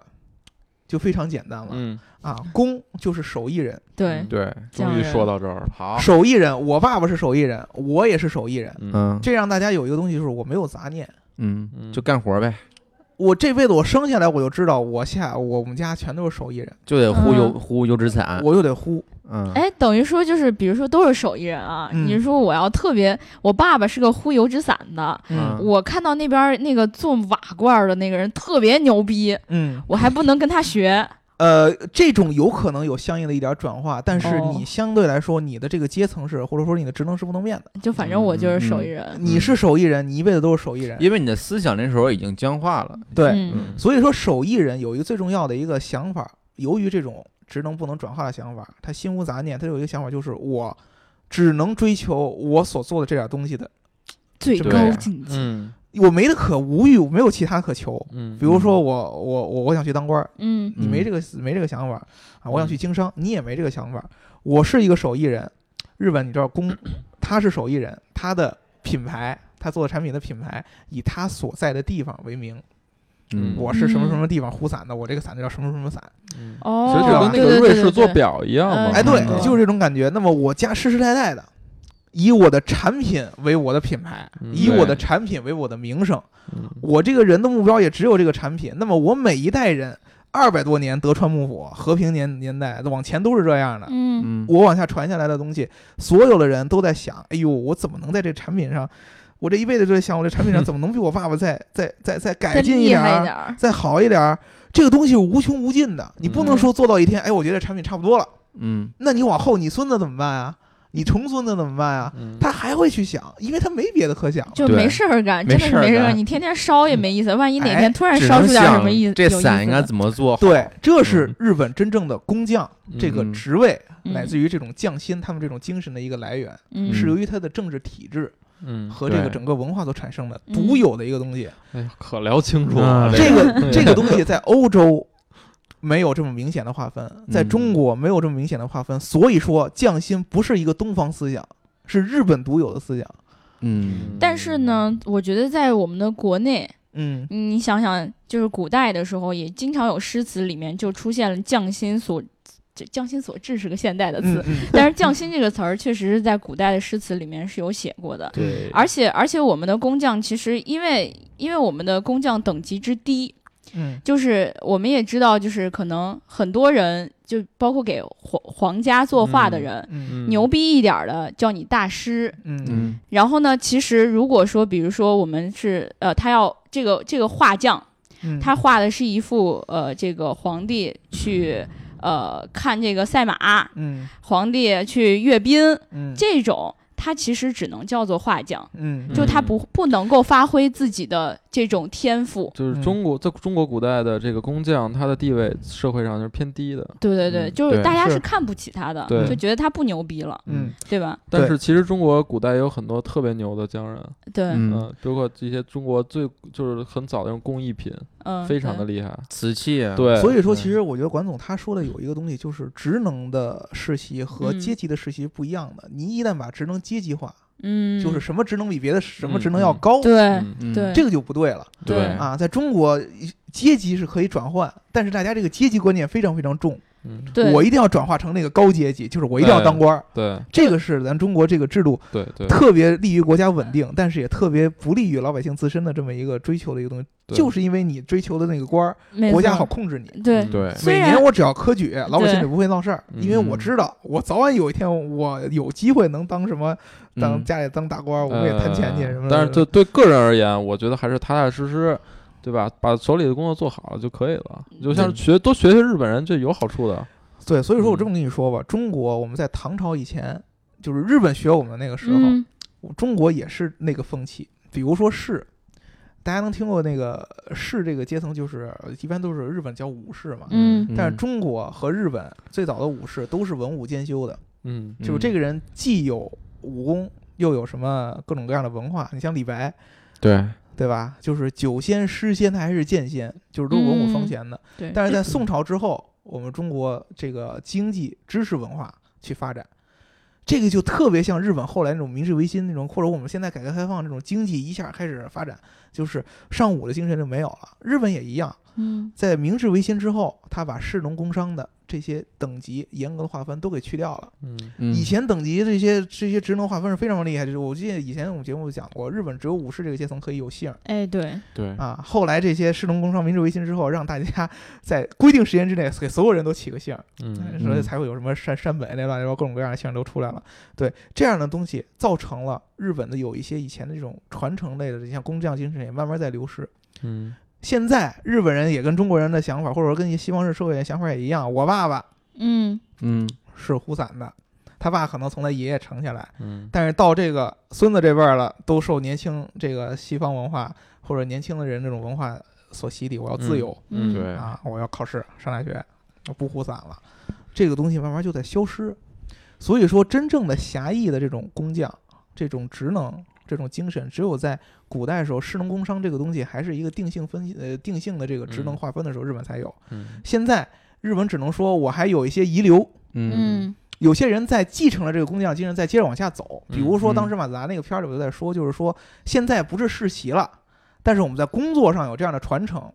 就非常简单了、嗯，啊，工就是手艺人，对，对，终于说到这儿了，好，手艺人，我爸爸是手艺人，我也是手艺人，嗯嗯这让大家有一个东西就是我没有杂念。嗯，嗯就干活呗，我这辈子我生下来我就知道，我下我们家全都是手艺人，就得呼优嗯呼优质产，我又得呼，嗯，哎，等于说就是，比如说都是手艺人啊。嗯。你说我要特别，我爸爸是个忽油纸伞的，嗯。我看到那边那个做瓦罐的那个人特别牛逼，嗯，我还不能跟他学。呃，这种有可能有相应的一点转化，但是哦你相对来说，你的这个阶层是，或者说你的职能是不能变的。就反正我就是手艺人。你是手艺人，你一辈子都是手艺人。因为你的思想那时候已经僵化了。对，嗯所以说手艺人有一个最重要的一个想法，由于这种职能不能转化的想法，他心无杂念，他有一个想法就是我只能追求我所做的这点东西的，最高境界。嗯我没得可无欲，没有其他可求。嗯，比如说我我我我想去当官儿，嗯你没这个没这个想法啊，我想去经商，你也没这个想法。我是一个手艺人，日本你知道工，他是手艺人，他的品牌，他做的产品的品牌以他所在的地方为名。嗯我是什么什么地方呼伞的，我这个伞就叫什么什么伞。嗯哦，其实就跟那个瑞士做表一样嘛。嗯哎，对嗯，就是这种感觉。那么我家世世代代的，以我的产品为我的品牌，嗯以我的产品为我的名声。嗯我这个人的目标也只有这个产品。那么我每一代人二百多年德川幕府和平年年代往前都是这样的。嗯嗯，我往下传下来的东西，所有的人都在想：哎呦，我怎么能在这产品上？我这一辈子就在想，我这产品上 怎么能比我爸爸再再再再改进一点儿。再好一点儿？这个东西无穷无尽的，你不能嗯说做到一天，哎，我觉得产品差不多了。嗯那你往后，你孙子怎么办啊？你重孙子怎么办啊？嗯他还会去想，因为他没别的可想。就没事儿干，真的是没事儿干。你天天烧也没意思，万一哪哎天突然烧出点什么意思，这伞应该怎么做？对，这是嗯日本真正的工匠这个嗯职位，嗯乃自于这种匠心他们这种精神的一个来源，嗯是由于他的政治体制嗯，和这个整个文化所产生的嗯独有的一个东西。哎呀，可聊清楚了啊。这个个这个东西在欧洲没有这么明显的划分，在中国没有这么明显的划分，所以说匠心不是一个东方思想，是日本独有的思想。嗯。但是呢，我觉得在我们的国内，嗯。你想想，就是古代的时候，也经常有诗词里面就出现了“匠心所”，这“匠心所至”是个现代的词，但是“匠心”这个词儿确实是在古代的诗词里面是有写过的。对，而且而且我们的工匠其实因为因为我们的工匠等级之低，嗯。就是我们也知道，就是可能很多人就包括给皇皇家作画的人，嗯嗯。牛逼一点儿的叫你大师。嗯嗯。然后呢，其实如果说比如说我们是呃，他要这个这个画匠，嗯，他画的是一幅呃这个皇帝去呃看这个赛马，嗯。皇帝去阅兵嗯。这种。他其实只能叫做画匠，嗯。就他不不能够发挥自己的这种天赋。就是嗯中国在中国古代的这个工匠，他的地位社会上就是偏低的。对对对，就是大家是是看不起他的，就觉得他不牛逼了，嗯对吧？但是其实中国古代也有很多特别牛的匠人，对，嗯，嗯，嗯，包括这些中国最就是很早的那种工艺品，非常的厉害。瓷器啊，对，所以说，其实我觉得管总他说的有一个东西，就是职能的世袭和嗯阶级的世袭不一样的。你一旦把职能阶级化，嗯，就是什么职能比别的什么嗯职能要嗯高，对嗯嗯对，这个就不对了对啊。在中国，阶级是可以转换，但是大家这个阶级观念非常非常重。嗯，对。我一定要转化成那个高阶级，就是我一定要当官儿。对。这个是咱中国这个制度对对，特别利于国家稳定，但是也特别不利于老百姓自身的这么一个追求的一个东西。就是因为你追求的那个官儿，国家好控制你。对。嗯对，每年我只要科举，老百姓就不会闹事儿，因为我嗯知道我早晚有一天我有机会能当什么，当嗯。家里当大官儿，我们也谈钱去呃什么的。但是对对个人而言，我觉得还是踏踏实实，对吧？把手里的工作做好了就可以了。就像学多学学日本人，这有好处的。对，所以说我这嗯么跟你说吧，中国我们在唐朝以前，就是日本学我们那个时候，嗯中国也是那个风气。比如说士，大家能听过那个士这个阶层，就是一般都是日本叫武士嘛。嗯但是中国和日本最早的武士都是文武兼修的，嗯就是这个人既有武功，又有什么各种各样的文化。你像李白，对，对吧？就是酒仙、诗仙，他还是剑仙，就是都是文武双全的。对，但是在宋 朝之后，我们中国这个经济、知识文化去发展，这个就特别像日本后来那种明治维新那种，或者我们现在改革开放这种经济一下开始发展，就是尚武的精神就没有了。日本也一样，嗯在明治维新之后，他把士农工商的这些等级严格的划分都给去掉了。嗯嗯以前等级这些这些职能划分是非常厉害，就是我记得以前我们节目讲过，日本只有武士这个阶层可以有姓儿哎，对，对，啊。后来这些士农工商明治维新之后，让大家在规定时间之内给所有人都起个姓儿，嗯所以才会有什么山山本那乱七八糟各种各样的姓儿都出来了。对这样的东西，造成了日本的有一些以前的这种传承类的，像工匠精神也慢慢在流失。嗯现在日本人也跟中国人的想法，或者说跟西方式社会的想法也一样。我爸爸嗯嗯是呼散的，他爸可能从他爷爷承下来，嗯但是到这个孙子这辈儿了，都受年轻这个西方文化或者年轻的人这种文化所洗礼。我要自由、嗯对啊，我要考试上大学，我不呼散了，这个东西慢慢就在消失。所以说，真正的侠义的这种工匠、这种职能、这种精神，只有在古代的时候，士农工商这个东西还是一个定性分析呃定性的这个职能嗯。划分的时候，日本才有。嗯。现在日本只能说我还有一些遗留，嗯。嗯。有些人在继承了这个工匠精神，再接着往下走。比如说，嗯当时马自达那个片儿里我就在说，就是说现在不是世袭了，但是我们在工作上有这样的传承。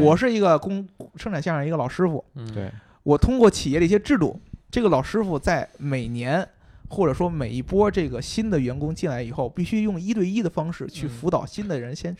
我是一个工生产线上一个老师傅，嗯。对，我通过企业的一些制度，这个老师傅在每年或者说每一波这个新的员工进来以后，必须用一对一的方式去嗯辅导新的人先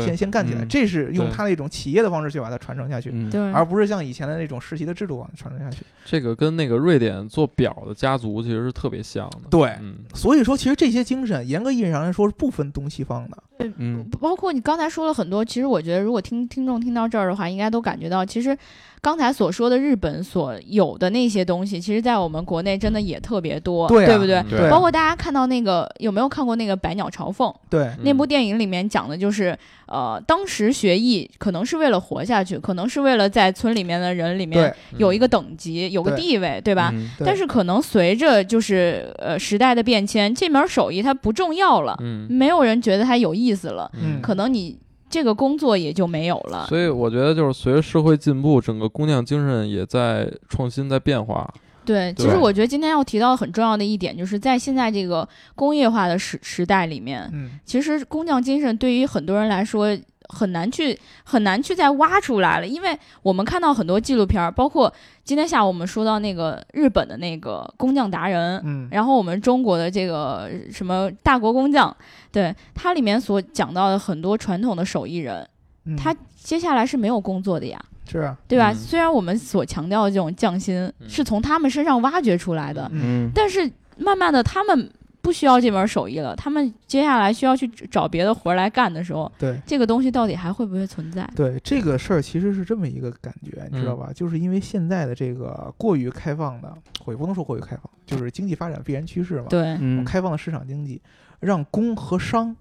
先先干起来，嗯这是用对他那种企业的方式去把它传承下去。嗯，而不是像以前的那种实习的制度往传承下去。这个跟那个瑞典做表的家族其实是特别像的。对嗯所以说，其实这些精神，严格意义上来说是不分东西方的。嗯。包括你刚才说了很多，其实我觉得，如果听听众听到这儿的话，应该都感觉到，其实刚才所说的日本所有的那些东西，其实在我们国内真的也特别多，对啊不对？包括大家看到那个有没有看过那个《百鸟朝凤》对，嗯那部电影里面讲的就是，呃，当时学艺可能是为了活下去，可能是为了在村里面的人里面有一个等级，有个地位，对吧？嗯？对但是可能随着就是呃时代的变迁，这门手艺它不重要了，嗯。没有人觉得它有意思了，嗯可能你这个工作也就没有了。所以我觉得就是随着社会进步，整个工匠精神也在创新，在变化。对，其实我觉得今天要提到很重要的一点，就是在现在这个工业化的时时代里面，嗯，其实工匠精神对于很多人来说很难去很难去再挖出来了，因为我们看到很多纪录片儿，包括今天下午我们说到那个日本的那个工匠达人，嗯，然后我们中国的这个什么大国工匠，对它里面所讲到的很多传统的手艺人，嗯。他接下来是没有工作的呀，是啊，对吧？嗯。虽然我们所强调的这种匠心嗯。是从他们身上挖掘出来的，嗯。嗯。但是慢慢的他们不需要这门手艺了，他们接下来需要去找别的活儿来干的时候，对。这个东西到底还会不会存在？对这个事儿，其实是这么一个感觉，你知道嗯吧？就是因为现在的这个过于开放的，或也不能说过于开放，就是经济发展必然趋势嘛。对，嗯开放的市场经济，让工和商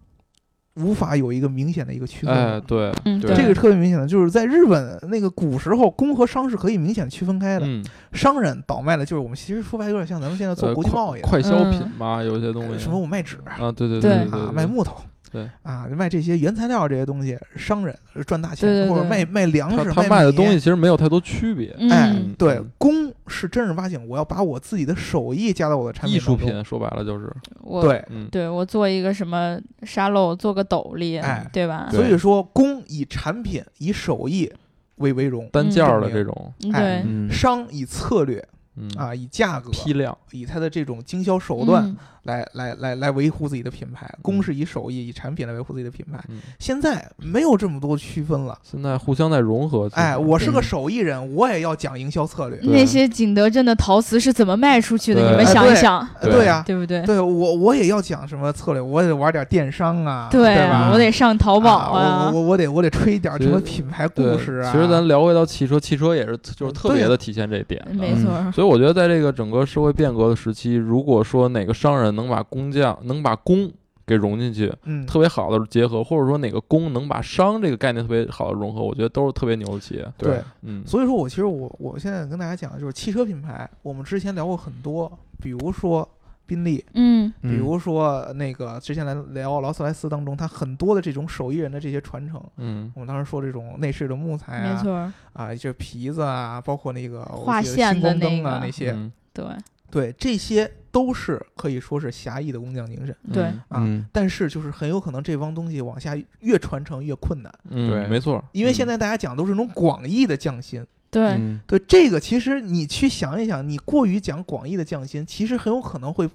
无法有一个明显的一个区分。哎，对，嗯，对。这个特别明显的，就是在日本那个古时候，工和商是可以明显区分开的。嗯，商人倒卖的就是我们其实说白了有点像咱们现在做呃国际贸易的，快快消嗯品嘛，有些东西。什么我卖纸。啊，对对对对啊，卖木头，对。啊，卖这些原材料这些东西，商人赚大钱，对对对。或者卖卖粮食，他他卖的东西。其实没有太多区别，哎嗯，，对嗯，工是正儿八经，我要把我自己的手艺加到我的产品艺术。品说白了就是，我对，嗯，对我做一个什么沙漏，做个斗笠，哎。对吧？所以说，工以产品、以手艺为为荣，单件儿的嗯这种，嗯哎商以策略嗯啊，以价格、批量，以它的这种经销手段嗯来来来来维护自己的品牌。公是以手艺、以产品来维护自己的品牌。嗯，现在没有这么多区分了。现在互相在融合，哎，我是个手艺人，我也要讲营销策略。那些景德镇的陶瓷是怎么卖出去的？你们想一想，对对呀，对不对？对我我也要讲什么策略，我也得玩点电商啊，对对吧啊，我得上淘宝啊，我我我得我得吹一点什么品牌故事啊。其实咱聊回到汽车，汽车也是就是特别的体现这一点。没错儿，所以我觉得，在这个整个社会变革的时期，如果说哪个商人能把工匠能把工给融进去，嗯，特别好的结合，或者说哪个工能把商这个概念特别好的融合，我觉得都是特别牛的企业。对。嗯，所以说我其实我我现在跟大家讲的就是汽车品牌，我们之前聊过很多，比如说宾利，嗯。比如说那个之前来聊劳斯莱斯当中，它很多的这种手艺人的这些传承。嗯。我们当时说这种内饰的木材啊，没错。儿，啊，这皮子啊，包括那个我画线的星光灯那个。啊那些，嗯。对。对，这些都是可以说是侠义的工匠精神对。嗯啊。嗯。但是就是很有可能这帮东西往下越传承越困难，嗯，对没错，因为嗯现在大家讲都是那种广义的匠心，对，嗯对这个，其实你去想一想，你过于讲广义的匠心，其实很有可能会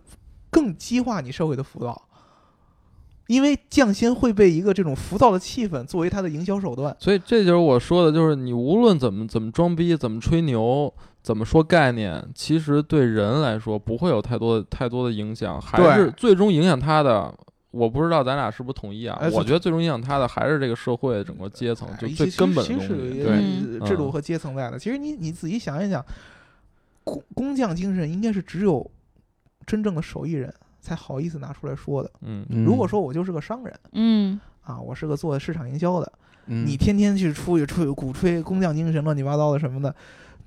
更激化你社会的浮躁，因为匠心会被一个这种浮躁的气氛作为它的营销手段。所以这就是我说的，就是你无论怎么怎么装逼，怎么吹牛，怎么说概念，其实对人来说不会有太多太多的影响，还是最终影响他的。我不知道咱俩是不是统一啊？哎我觉得最终影响他的还是这个社会整个阶层，就最根本的东西。对，嗯制度和阶层在的。其实你你仔细想一想，工工匠精神应该是只有真正的手艺人才好意思拿出来说的。嗯，如果说我就是个商人嗯啊，我是个做市场营销的，嗯你天天去出去出去鼓吹工匠精神，乱七八糟的什么的，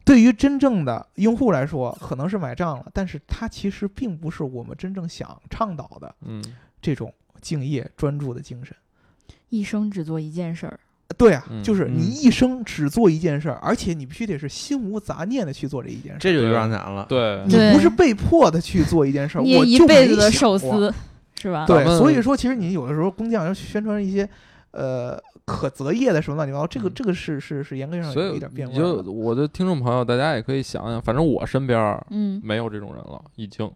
对于真正的用户来说，可能是买账了，但是它其实并不是我们真正想倡导的嗯，这种敬业专注的精神。一生只做一件事儿，对啊，嗯就是你嗯一生只做一件事儿，而且你必须得是心无杂念的去做这一件事儿。这就有点难了。对，你对不是被迫的去做一件事儿，你一我就没辈子的想过。寿 司是吧？对咱，们所以说其实你有的时候工匠要宣传一些呃可择业的什么乱七八糟，这个嗯这个是是是严格上所有一点变化就。我的听众朋友，大家也可以想想，反正我身边儿嗯，没有这种人了，已经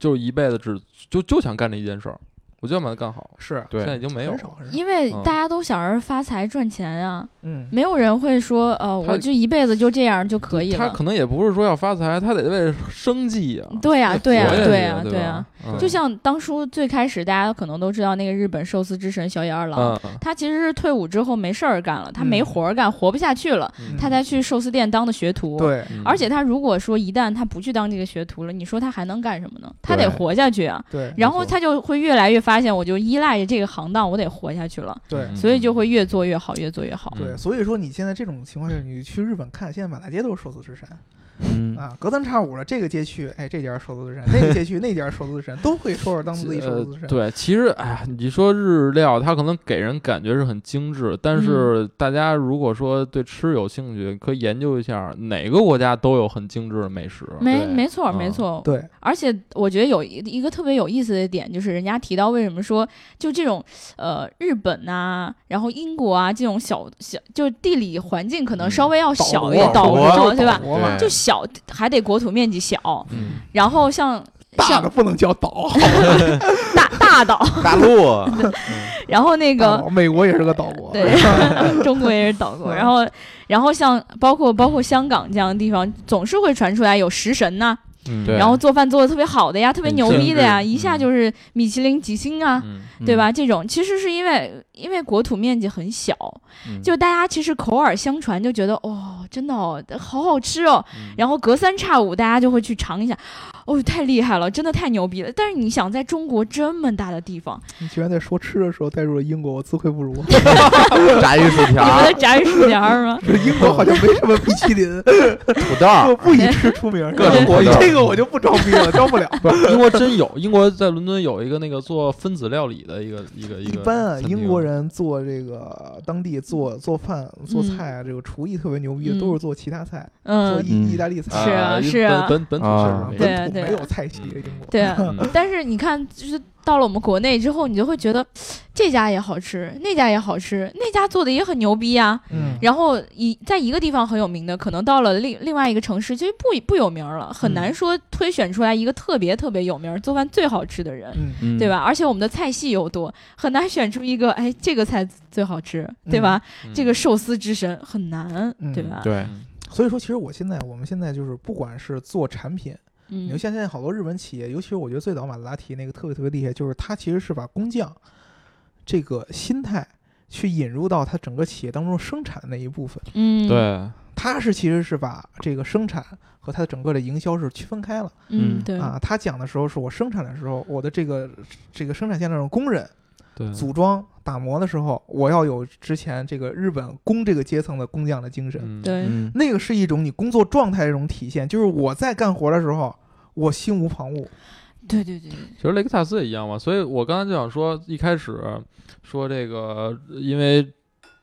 就一辈子只就就想干这一件事儿，我就要把它干好。是现在对已经没有。因为嗯大家都想着发财赚钱啊，嗯，没有人会说呃，我就一辈子就这样就可以了。他可能也不是说要发财，他得为生计呀、对呀，对呀对呀，对吧对呀。嗯就像当初最开始大家可能都知道那个日本寿司之神小野二郎，嗯，他其实是退伍之后没事儿干了，他没嗯活儿干，活不下去了，嗯他才去寿司店当的学徒。。对，嗯而且他如果说一旦他不去当这个学徒了，你说他还能干什么呢？他得活下去啊。对，然后他就会越来越发现，我就依赖着这个行当，我得活下去了，对。嗯。所以就会越做越好，越做越好。对，嗯所以说你现在这种情况下，你去日本看，现在满大街都是寿司之神嗯啊，隔三差五的这个街区，哎，这家寿司之神，那个街区那家寿司之神，都会说说当自己寿呃司之神。对，其实哎呀，你说日料，它可能给人感觉是很精致，但是大家如果说对吃有兴趣，可以研究一下哪个国家都有很精致的美食。没没错嗯没错儿，对，而且我觉得有一一个特别有意思的点，就是人家提到为什么说就这种呃日本呐、然后英国啊这种小小，就地理环境可能嗯稍微要小一点，岛岛国国对吧？就小还得国土面积小，嗯，然后像大像的不能叫岛，大大岛，大陆，然后那个美国也是个岛国。对，中国也是岛国，然后然后像包括包括香港这样的地方，总是会传出来有食神呐、嗯然后做饭做的特别好的呀，特别牛逼的呀，一下嗯。就是米其林几星啊。嗯。对吧？这种。其实是因为因为国土面积很小，嗯就大家其实口耳相传，就觉得哦，真的哦，好好吃哦。嗯然后隔三差五，大家就会去尝一下，哦，太厉害了，真的太牛逼了。但是你想，在中国这么大的地方，你居然在说吃的时候带入了英国，我自愧不如。炸鱼薯条你们的炸鱼薯条是吗？这英国好像没什么冰淇淋，土豆，不不以吃出名。各种我土豆这个我就不装逼了，装不了。不是英国真有，英国在伦敦有一个那个做分子料理的一个一个一个一般啊，英国人做这个当地做做饭做嗯菜啊，这个厨艺特别牛逼的，嗯都是做其他菜，做嗯，意嗯意大利菜。是啊是啊本本本土对对本土没有菜系英国。对啊。嗯但是你看，就是到了我们国内之后，你就会觉得 这家也好吃，那家也好吃，那家做的也很牛逼呀、嗯，然后一在一个地方很有名的，可能到了另另外一个城市就不不有名了，很难说推选出来一个特别特别有名、做饭最好吃的人，对？吧？而且我们的菜系又多，很难选出一个哎这个菜最好吃，对吧？嗯这个寿司之神很难，嗯对吧？对，嗯所以说，其实我现在我们现在就是不管是做产品，你说嗯像现在好多日本企业，尤其是我觉得最早马自达提那个特别特别厉害，就是它其实是把工匠这个心态去引入到它整个企业当中生产的那一部分。嗯，，对，它是其实是把这个生产和它整个的营销是区分开了嗯对啊。他讲的时候是我生产的时候，我的这个这个生产线上的工人对，组装打磨的时候，我要有之前这个日本工这个阶层的工匠的精神。嗯，对，嗯，那个是一种你工作状态的一种体现，就是我在干活的时候，我心无旁骛。对对对对，其实雷克萨斯也一样嘛，所以我刚才就想说，一开始说这个，因为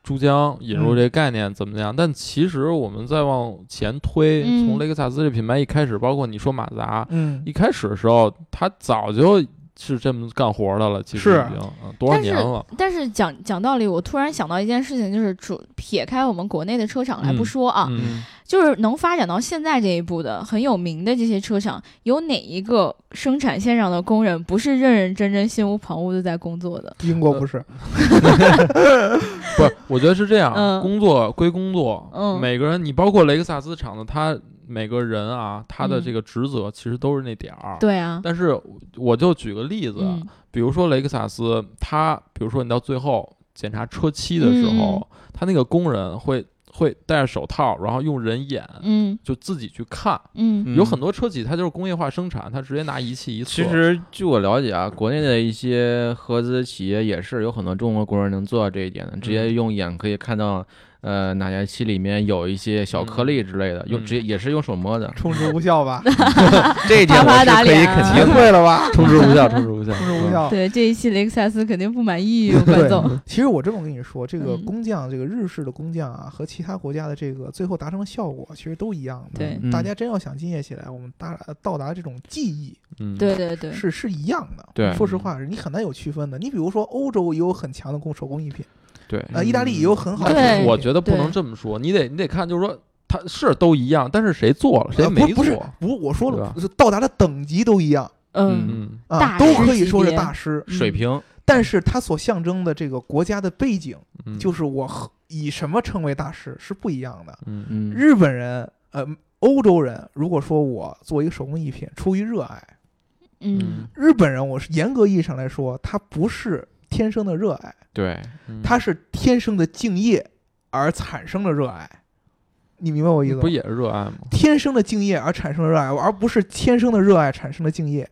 珠江引入这个概念怎么样？但其实我们再往前推，嗯从雷克萨斯这品牌一开始，包括你说马自达，嗯一开始的时候，它早就是这么干活的了，其实是已经嗯多少年了，但是讲讲道理，我突然想到一件事情，就是主撇开我们国内的车厂来嗯不说啊，嗯，就是能发展到现在这一步的很有名的这些车厂，有哪一个生产线上的工人不是认认真真、心无旁骛的在工作的？英国不是，不是，我觉得是这样，嗯工作归工作，嗯每个人，你包括雷克萨斯厂的，他每个人啊，他的嗯这个职责其实都是那点儿。对啊，但是我就举个例子，嗯比如说雷克萨斯，他比如说你到最后检查车漆的时候，嗯他那个工人会会戴着手套，然后用人眼、嗯就自己去看。嗯嗯有很多车企它就是工业化生产，它直接拿仪器一测。其实据我了解啊，国内的一些合资企业也是有很多中国工人能做到这一点的，直接用眼可以看到，呃，哪台漆里面有一些小颗粒之类的，用嗯直接也是用手摸的。充值无效吧？这 一点我是可以肯定的。会了吧？充值无效，充值无效，充值无效。对这一期雷克萨斯肯定不满意，观众。其实我这么跟你说，这个嗯工匠，这个日式的工匠啊，和其他国家的这个最后达成的效果其实都一样的。对嗯大家真要想敬业起来，我们达到达这种技艺嗯，对对对，是是一样的。对说实话，你很难有区分的。你比如说，欧洲也有很强的工手工艺品，对，呃，意大利也有很好的。我觉得不能这么说，你得你得看，就是说它是都一样，但是谁做了，谁呃没做，不不是不，我说了，是到达的等级都一样嗯嗯啊，都可以说是大师，水平，但是它所象征的这个国家的背景，嗯，就是我和以什么称为大师是不一样的。嗯。嗯，日本人，呃，欧洲人，如果说我做一个手工艺品出于热爱，嗯。日本人我是严格意义上来说，他不是天生的热爱，对，嗯他是天生的敬业而产生的热爱。你明白我意思吗？不也是热爱吗？天生的敬业而产生的热爱，而不是天生的热爱产生的敬业。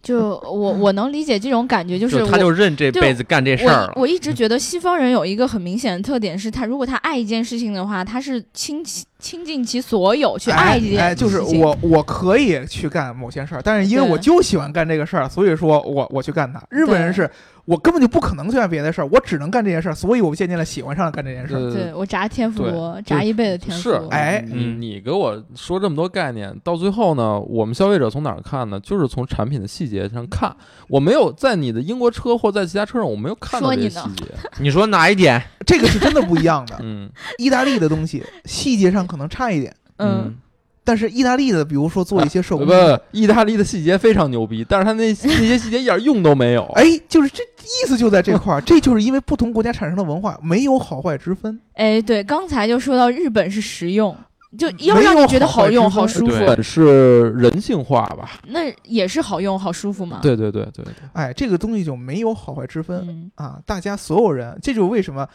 就我我能理解这种感觉，就是我他就认这辈子干这事儿了。我我一直觉得西方人有一个很明显的特点，是他如果他爱一件事情的话，他是倾其倾尽其所有去爱这件事情。哎，就是我我可以去干某些事儿，但是因为我就喜欢干这个事儿，所以说我我去干它。日本人是我根本就不可能去干别的事儿，我只能干这件事儿，所以我渐渐的喜欢上了干这件事儿。呃对我炸天妇对罗，炸一辈子天妇是。哎你嗯你给我说这么多概念，到最后呢，我们消费者从哪儿看呢？就是从产品的细节上看。我没有在你的英国车或在其他车上，我没有看到这些细节。你说哪一点？这个是真的不一样的。嗯意大利的东西细节上可能差一点，嗯，但是意大利的，比如说做一些手不工，不，意大利的细节非常牛逼，但是他那 那些细节一点用都没有。哎，就是这意思就在这块儿，这就是因为不同国家产生的文化没有好坏之分。哎，对，刚才就说到日本是实用，就要让你觉得好用、好好舒服，对，是人性化吧？那也是好用、好舒服嘛。对对对对对，哎，这个东西就没有好坏之分。嗯，啊，大家所有人，这就是为什么。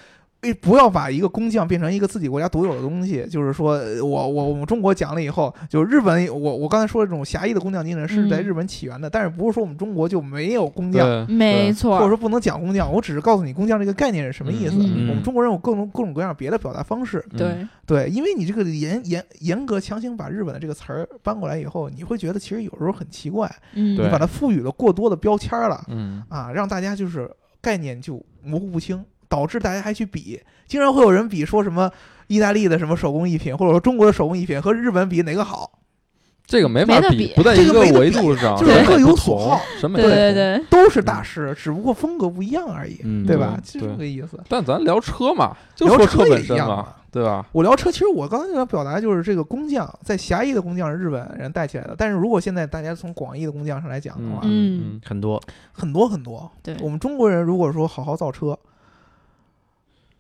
诶不要把一个工匠变成一个自己国家独有的东西，就是说呃我我我们中国讲了以后，就日本，我我刚才说的这种狭义的工匠精神是在嗯日本起源的，但是不是说我们中国就没有工匠，没错。或者说不能讲工匠，我只是告诉你工匠这个概念是什么意思。嗯我们中国人有各种各种各样别的表达方式，嗯对，对，因为你这个严严严格强行把日本的这个词儿搬过来以后，你会觉得其实有时候很奇怪，嗯，你把它赋予了过多的标签儿了。嗯啊，让大家就是概念就模糊不清，导致大家还去比，经常会有人比说什么意大利的什么手工艺品，或者说中国的手工艺品和日本比哪个好，这个没法比不在一个维度上，就是各有所好，审美对对。对，都是大师，只不过风格不一样而已，嗯对吧？对就这个意思。但咱聊车嘛，就聊说车也一本身嘛样嘛，对吧？我聊车，其实我刚才想表达就是这个工匠，在狭义的工匠是日本人带起来的，但是如果现在大家从广义的工匠上来讲的话，嗯很多，很多很多。对我们中国人如果说好好造车，你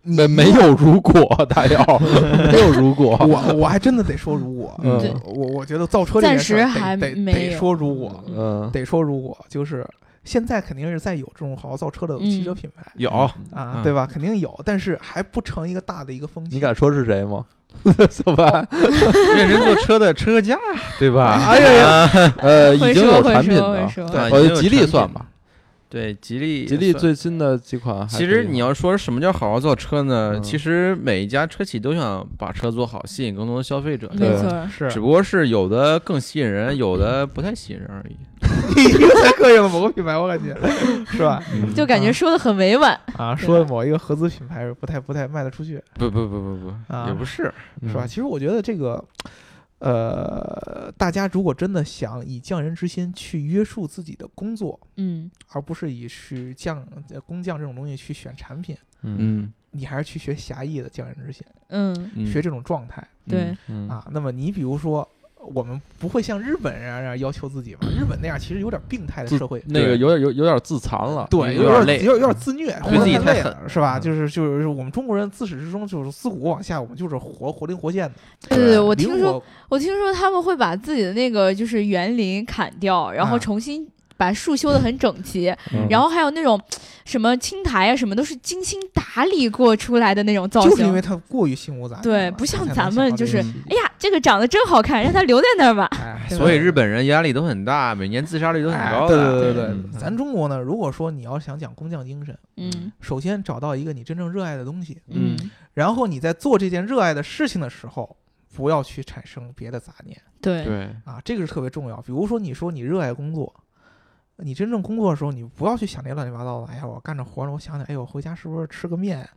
没没有如果，大姚没有如果，我我还真的得说如果，嗯我我觉得造车这件事儿暂时还得得没得说如果，嗯得说如果，就是现在肯定是在有这种好好造车的汽车嗯品牌、有啊，嗯对吧？肯定有，但是还不成一个大的一个风气。你敢说是谁吗？小白，认真做车的车架，对吧？哎呀呀，呃，已经有产品的，说会说，对呃，吉利算吧，对，吉利，吉利。最新的几款。其实你要说什么叫好好造车呢？嗯其实每一家车企都想把车做好，吸引更多的消费者。没对错，是只不过是有的更吸引人，有的不太吸引人而已。你又在膈应了某个品牌，我感觉是吧？就感觉说的很委婉。啊，说的某一个合资品牌不太不太卖得出去，不不不不不，啊也不是。嗯是吧？其实我觉得这个，呃，大家如果真的想以匠人之心去约束自己的工作，嗯。而不是以去匠呃工匠这种东西去选产品，嗯。嗯。你还是去学侠义的匠人之心，嗯，嗯，学这种状态对，嗯。啊。那么你比如说。我们不会像日本人那样要求自己嘛？日本那样其实有点病态的社会，那个有点有有点自残了，对，有点累有点有点自虐，对自己太狠了，是吧？就是就是我们中国人自始至终就是自古往下，我们就是活活灵活现的。对对对，我听说我听说他们会把自己的那个就是园林砍掉，然后啊重新把树修得很整齐，嗯然后还有那种什么青苔啊什么都是精心打理过出来的那种造型。就是因为它过于心无杂念，对不像咱们就是哎呀，这个长得真好看，让它留在那儿吧。哎，所以日本人压力都很大，每年自杀率都很哎高对对。对对嗯对，咱中国呢，如果说你要想讲工匠精神，嗯首先找到一个你真正热爱的东西，嗯，然后你在做这件热爱的事情的时候，不要去产生别的杂念对对，啊，这个是特别重要。比如说，你说你热爱工作。你真正工作的时候，你不要去想那些乱七八糟的。哎呀，我干着活呢，我想想，哎呦，回家是不是吃个面，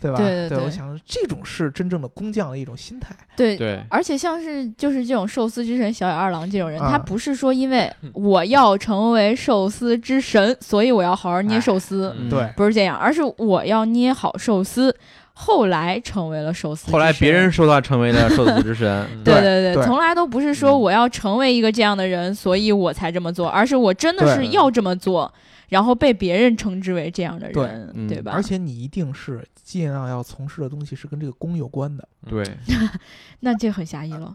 对吧？对对对我想这种是真正的工匠的一种心态。对。对，而且像是就是这种寿司之神小野二郎这种人，啊他不是说因为我要成为寿司之神，所以我要好好捏哎寿司，嗯对，不是这样，而是我要捏好寿司，后来成为了寿司之神。后来别人说他成为了寿司之神，对对对对从来都不是说嗯我要成为一个这样的人，所以我才这么做，而是我真的是要这么做，然后被别人称之为这样的人，嗯对吧？而且你一定是尽量要从事的东西是跟这个功有关的。对，那这很狭义了。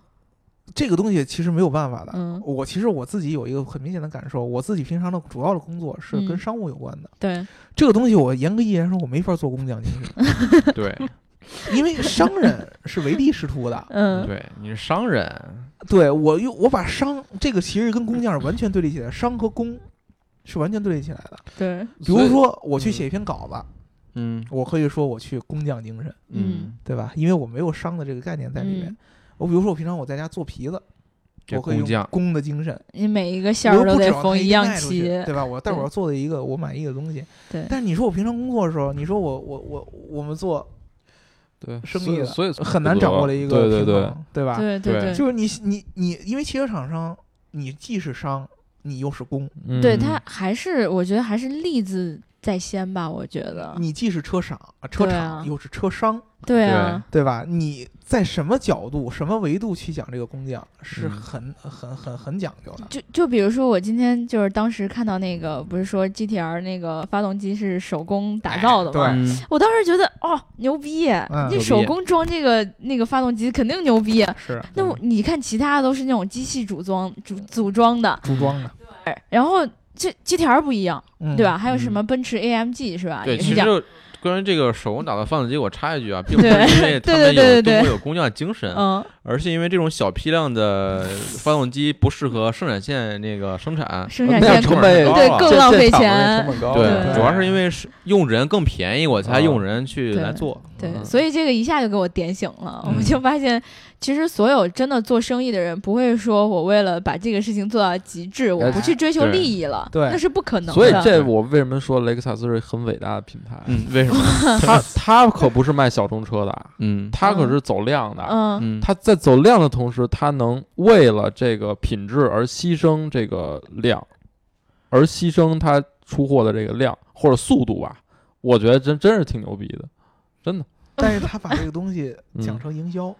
这个东西其实没有办法的。嗯我其实我自己有一个很明显的感受，我自己平常的主要的工作是跟嗯商务有关的。对，这个东西我严格意义上说，我没法做工匠精神，对，因为商人是唯利是图的。嗯，对，你是商人，对我又我把商这个其实跟工匠是完全对立起来，商和工是完全对立起来的。对，比如说我去嗯写一篇稿子，嗯我可以说我去工匠精神，嗯对吧？因为我没有商的这个概念在里面。嗯我比如说我平常我在家做皮子，这我可以用工的精神，你每一个馅儿都不指得缝一样齐卖出去，，对吧？我待会对儿做的一个我满意的东西。对，但是你说我平常工作的时候，你说我我我我们做对，生意的所以很难掌握的一个对对对平衡，对吧？对对对就是你你你，因为汽车厂商，你既是商，你又是工，嗯对，他还是我觉得还是利字在先吧，我觉得，你既是车厂啊车厂，又是车商，对啊，对吧？你在什么角度、什么维度去讲这个工匠，是嗯很很很很讲究的。就就比如说，我今天就是当时看到那个，不是说 GTR 那个发动机是手工打造的吗？哎对嗯我当时觉得哦，牛逼！嗯你手工装这个那个发动机肯定牛逼。是那我你看其他的都是那种机器组装组组装的，组装的，对然后这机条不一样，嗯对吧？还有什么奔驰 AMG 是吧？对，其也是这样。实关于这个手工打造发动机，我插一句啊，并不是对因为他对们有对对对中国有工匠精神，嗯，而是因为这种小批量的发动机不适合生产线那个生产。生产线样成本也高了对更浪费钱成。本高对，对主要是因为是用人更便宜，我才啊用人去来做。对，嗯所以这个一下就给我点醒了，嗯我就发现，其实所有真的做生意的人，不会说我为了把这个事情做到极致，我不去追求利益了，对那是不可能的。所以这我为什么说雷克萨斯是很伟大的品牌？嗯，为什么？他他可不是卖小众车的，嗯他可是走量的。嗯嗯，他在走量的同时，他能为了这个品质而牺牲这个量，而牺牲他出货的这个量或者速度吧。我觉得真真是挺牛逼的，真的。但是他把这个东西嗯讲成营销，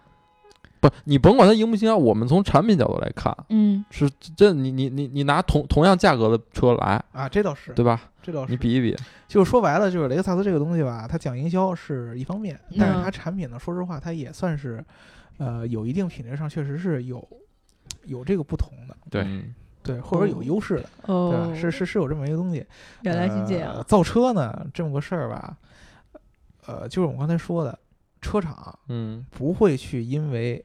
不，你甭管它营不营销，我们从产品角度来看，嗯是这你你你你拿同同样价格的车来，啊，这倒是，对吧？这倒是。你比一比，就是说白了，就是雷克萨斯这个东西吧，它讲营销是一方面，但是嗯它产品呢，说实话，它也算是，呃，有一定品质上确实是有有这个不同的，对嗯对，或者有优势的，对哦吧？，是是是有这么一个东西。原来是这呃样。造车呢，这么个事儿吧，呃，就是我们刚才说的，车厂嗯不会去因为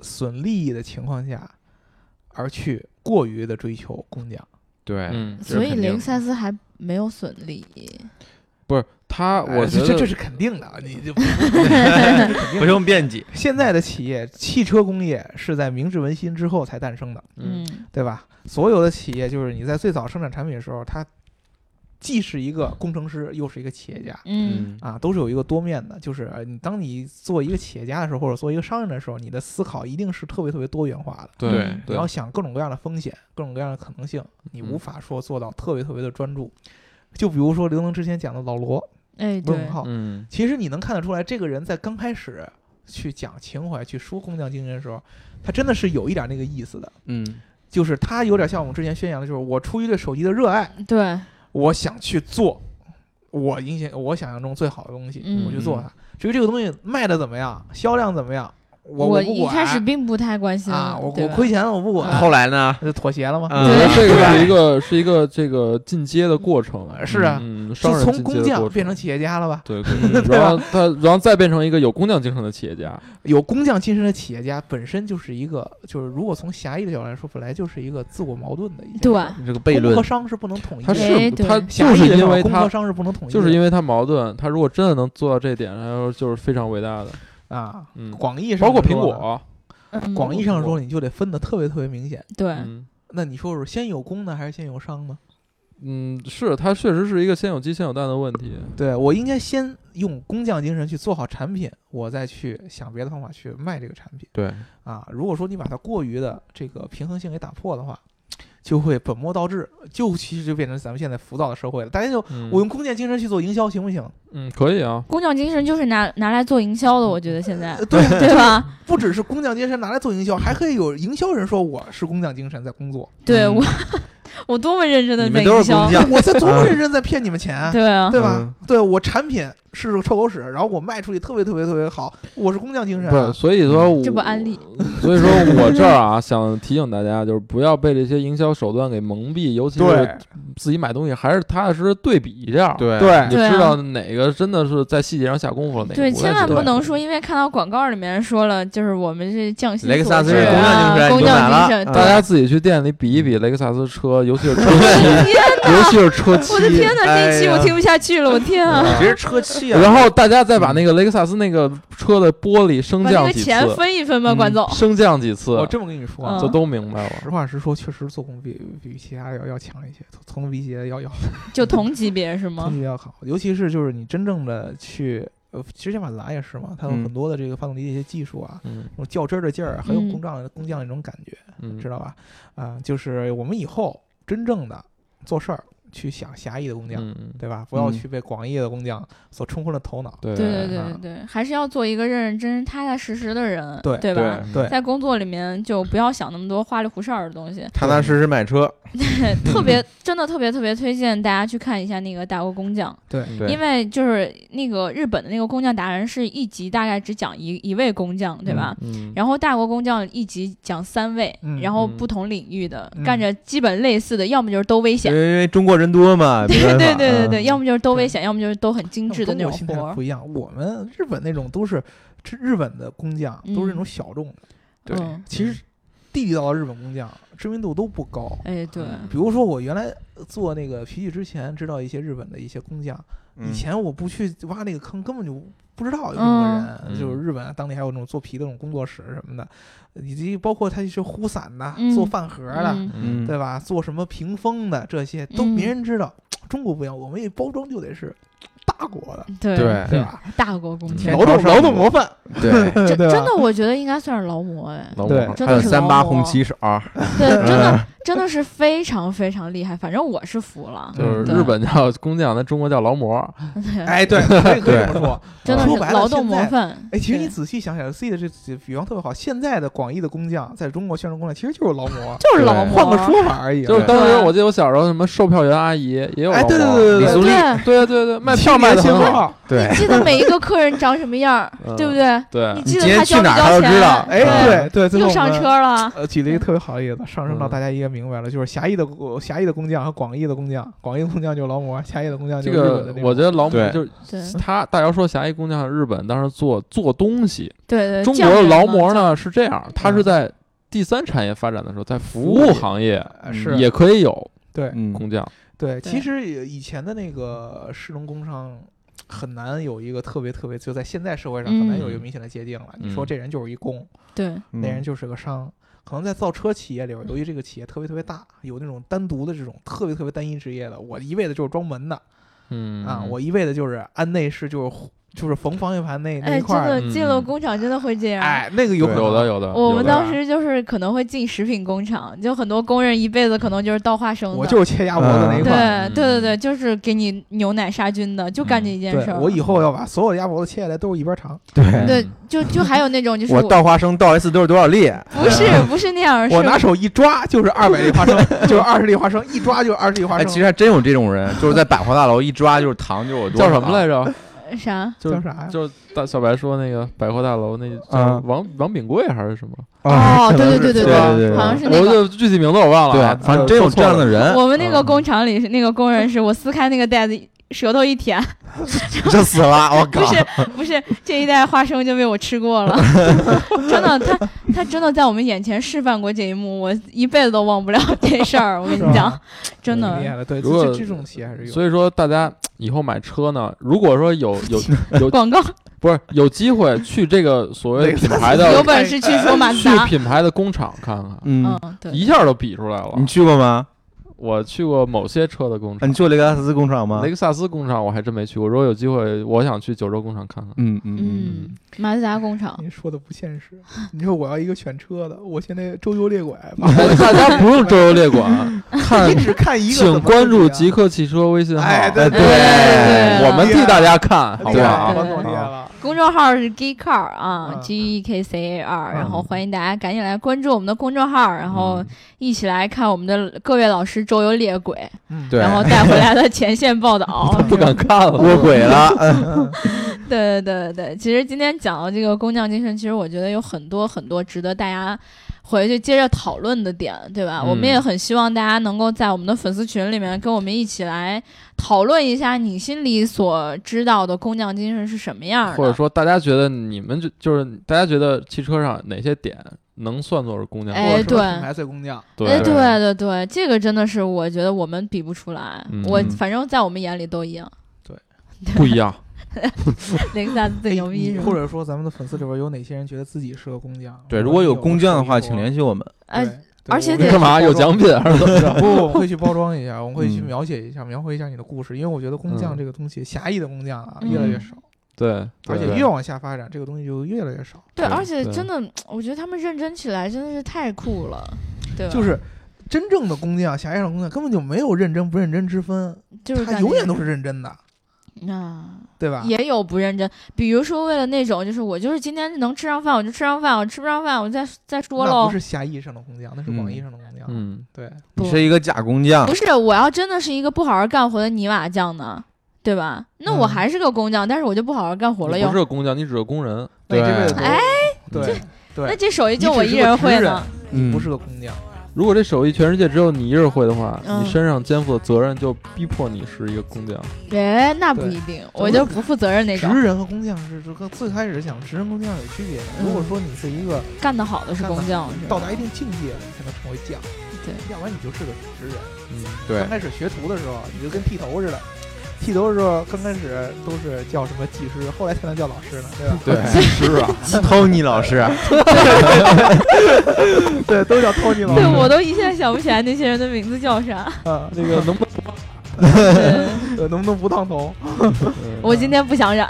损利益的情况下而去过于的追求工匠。对，嗯，所以雷克萨斯还没有损利益，不是他，我哎觉得这这是肯定的，你就 不用辩解。现在的企业，汽车工业是在明治维新之后才诞生的，嗯嗯对吧？所有的企业就是你在最早生产产品的时候，它既是一个工程师，又是一个企业家。嗯。啊，都是有一个多面的，就是呃你当你做一个企业家的时候，或者做一个商人的时候，你的思考一定是特别特别多元化的。对对。你要想各种各样的风险，各种各样的可能性，你无嗯法说做到特别特别的专注。就比如说刘能之前讲的老罗哎对。罗永，浩，嗯。其实你能看得出来，这个人在刚开始去讲情怀、去说工匠精神的时候，他真的是有一点那个意思的，嗯。就是他有点像我们之前宣扬的，就是我出于对手机的热爱，对，我想去做我印象我想象中最好的东西，嗯我去做它。至于这个东西卖的怎么样，销量怎么样，我我一开始并不太关心啊，我我亏钱了我不管，后来呢？就妥协了吗？嗯我觉得这个是一个是一个这个进阶的过程，是啊嗯，是商人进阶从工匠变成企业家了吧？对，然后他然后再变成一个有工匠精神的企业家，有工匠精神的企业家本身就是一个，就是如果从狭义的角度来说，本来就是一个自我矛盾的对儿。这个悖论工和，商是不能统一他是他就是因为他工和他商是不能统一的，就是因为他矛盾，他如果真的能做到这一点，然后就是非常伟大的，啊，嗯，广义上包括苹果，嗯。广义上说你就得分的特别特别明显。对，嗯。那你说说，先有工呢，还是先有商呢？嗯，是它确实是一个先有鸡先有蛋的问题，对我应该先用工匠精神去做好产品，我再去想别的方法去卖这个产品。对，啊。如果说你把它过于的这个平衡性给打破的话，就会本末倒置，就其实就变成咱们现在浮躁的社会了。大家就嗯。我用工匠精神去做营销行不行？嗯可以啊，工匠精神就是拿拿来做营销的，我觉得现在。呃对对吧？不只是工匠精神拿来做营销，还可以有营销人说我是工匠精神在工作，嗯。对我 我多么认真的在营销，我在多么认真在骗你们钱，对啊，对吧？嗯？对我产品是个臭狗屎，然后我卖出去特别特别特别好，我是工匠精神不是，啊。所以说我这不安利，所以说我这儿啊，想提醒大家，就是不要被这些营销手段给蒙蔽，尤其是自己买东西，还是踏踏实实对比一下，，对对你知道哪个真的是在细节上下功夫了，哪个对，千万不能说因为看到广告里面说了，就是我们是匠心雷克萨斯是工匠精神大家自己去店里比一比雷克萨斯车，尤其是 车漆，尤其是车漆。我的天哪，这期哎呀我听不下去了，我天啊！其实车漆啊，然后大家再把那个雷克萨斯那个车的玻璃升降几次，个钱分一分吧，嗯管总。升降几次，我这么跟你说就都明白了。实话实说，确实做工比比其他要要强一些，从从比起来要要 就同级别是吗同级别要好，尤其是就是你真正的去。呃，其实马自达也是嘛，它有嗯很多的这个发动机的一些技术啊，嗯那种较真儿的劲儿，很有嗯工匠工匠那种感觉，嗯，知道吧？啊，就是我们以后真正的做事儿，去想狭义的工匠，嗯，对吧？不要嗯。去被广义的工匠所冲昏了头脑。对。对对对啊。对对，还是要做一个认认真真、踏踏实实的人，对。对吧？对，在工作里面就不要想那么多花里胡哨的东西，踏踏实实买车，特别真的特别特别推荐大家去看一下那个大国工匠，对。对。因为就是那个日本的那个工匠达人是一集大概只讲一一位工匠，对吧？嗯，然后大国工匠一集讲三位，嗯然后嗯。不同领域的、嗯。干着基本类似的，要么就是都危险，因为中国人多嘛，对对对对对，嗯。要么就是都危险，要么就是都很精致的那种活儿。不。一样，我们日本那种都是，这日本的工匠都是那种小众的，对嗯。其实地地道的日本工匠知名度都不高。哎，对，比如说我原来做那个皮具之前，知道一些日本的一些工匠，嗯以前我不去挖那个坑，根本就不知道有这么个嗯人。就是日本当地还有那种做皮的那种工作室什么的，以及包括他一些呼伞的、嗯做饭盒的，对吧？做什么屏风的这些都嗯没人知道。中国不一样，我们一包装就得是大国的，对对对吧？大国工匠，劳动劳动模范，对，真真的，我觉得应该算是劳模哎，对真的是还有三八红旗手，对，真的真的是非常非常厉害，反正我是服了，就是日本叫工匠，咱中国叫劳模。哎，对，可以可以这么说。真的是劳动模范。哎，其实你仔细想想，C 的这这比方特别好。现在的广义的工匠，在中国宣传工匠其实就是劳模，就是劳模，换个说法而已。就是当时我记得我小时候什么售票员阿姨也有哎，劳模，对对对对李苏丽对，对对对，卖票卖的很好，对你，记得每一个客人长什么样对不对？对你，记你今天得他交没去哪儿他交钱？都知道哎，对对，最后又上车了。呃，举了一个特别好的例子，上升到嗯大家应该明白了，就是狭义的工狭义的工匠和广义的工匠，广义的工匠就是劳模，狭义的工匠就这个是日本的那种我觉得劳模就是他大姚说狭义工匠日本当时做做东西，对对，中国的劳模？呢是这样，他是嗯在第三产业发展的时候，在服服务行业呃是也可以有对嗯，工匠，对，其实以前的那个士农工商很难有一个特别特别，就在现在社会上很难有一个嗯明显的界定了。你嗯说这人就是一工，对，那人就是个商。可能在造车企业里边，由于这个企业特别特别大，有那种单独的这种特别特别单一职业的，我一味的就是装门的。嗯。啊，我一味的就是安内饰，就是就是缝方向盘那那哎，真一块儿，的进了工厂真的会这样。哎，那个有有的有的，我们当时就是可能会进食品工厂，就很多工人一辈子可能就是倒花生的。我就是切鸭脖子那一对块儿。对对对，就是给你牛奶杀菌的，就干这一件事，儿。我以后要把所有的鸭脖子切下来都是一边长。对，对，就就还有那种就是我倒花生倒一次都是多少粒？不是 不是那样，是我拿手一抓就是二百粒花生，就是二十粒花生，一抓就是二十粒花哎，生。其实还真有这种人，就是在百货大楼一抓就是糖，就是我多叫什么来着？着？啥？就叫啥呀？就是大小白说那个百货大楼那叫啊王王炳贵还是什么？哦，对对对对对对好像是那个。我就具体名字我忘了啊，对，反正真有这样的人。我们那个嗯工厂里是那个工人，是我撕开那个袋子，舌头一舔，就死了，我靠！不是不是，这一袋花生就被我吃过了，真的，他他真的在我们眼前示范过这一幕，我一辈子都忘不了这事儿。我跟你讲，真的厉害了。对，如果这这种还是有。所以说大家以后买车呢，如果说有有有广告不是有机会去这个所谓品牌的有的本事去说马自去。品牌的工厂看看，嗯，嗯，对，一下都比出来了你。去过吗？我去过某些车的工厂啊你，去过雷克萨斯工厂吗雷？克萨斯工厂我还真没去过。如果有机会，我想去九州工厂看看。嗯嗯嗯，嗯，马自达工厂，您说的不现实。你说我要一个选车的，我现在周游列拐，哎 大家不用周游列管，看你只看一个，请关注极极客汽车微信号。哎，对我们替大家看，好不对好？公众号是 Geek Car 啊嗯，G E K C A R，然后嗯欢迎大家赶紧来关注我们的公众号，然后嗯。一起来看我们的各位老师周游列轨，嗯，对。然后带回来的前线报道。不敢看了，卧轨了，嗯 嗯对对对，其实今天讲的这个工匠精神，其实我觉得有很多很多值得大家回去接着讨论的点，对吧？嗯我们也很希望大家能够在我们的粉丝群里面跟我们一起来讨论一下你心里所知道的工匠精神是什么样的，或者说大家觉得你们就就是大家觉得汽车上哪些点能算作是工匠？哎对品牌最工匠，哎，对对对对，这个真的是我觉得我们比不出来，嗯我嗯反正在我们眼里都一样。对不一样。雷克萨斯最牛逼是吧？或者说咱们的粉丝里边有哪些人觉得自己是个工匠？对，如果有工匠的话，请联系。我们。哎，而且干嘛有奖品还是怎么着？不，我们会去包装一下，我们会去嗯描写一下，描绘一下你的故事，因为我觉得工匠嗯这个东西，狭义的工匠啊嗯越来越少，对，而且越往下发展，这个东西就越来越少。对，而且真的，我觉得他们认真起来真的是太酷了，对吧？就是真正的工匠，狭义上的工匠根本就没有认真不认真之分，就是他永远都是认真的，啊。对吧？也有不认真，比如说为了那种，就是我就是今天能吃上饭我就吃上饭，我吃不上饭我再再说喽那不。是狭义上的工匠，那是广义上的工匠。嗯，对，你是一个假工匠不，是，我要真的是一个不好好干活的泥瓦匠呢，对吧？那我嗯还是个工匠，但是我就不好好干活了你又不是个工匠，你只是个工人。那你这辈子都哎，对对，那这手艺就我一人会呢。嗯不是个工匠。如果这手艺全世界只有你一人会的话，嗯你身上肩负的责任就逼迫你是一个工匠。哎，那不一定，我就不负责任那种，职人和工匠是这个最开始讲职人工匠有区别的。如果说你是一个干得好的是工匠，是吧到达一定境界，你才能成为匠，对，要不然你就是个职人。嗯，对刚，开始学徒的时候，你就跟剃头似的。剃头的时候，刚开始都是叫什么技师，后来才能叫老师呢，对吧？对，是啊，，Tony 老师，对，都叫 Tony 老师对。我都一下想不起来那些人的名字叫啥。啊，那个能不对 呃能不能不烫头？我今天不想染，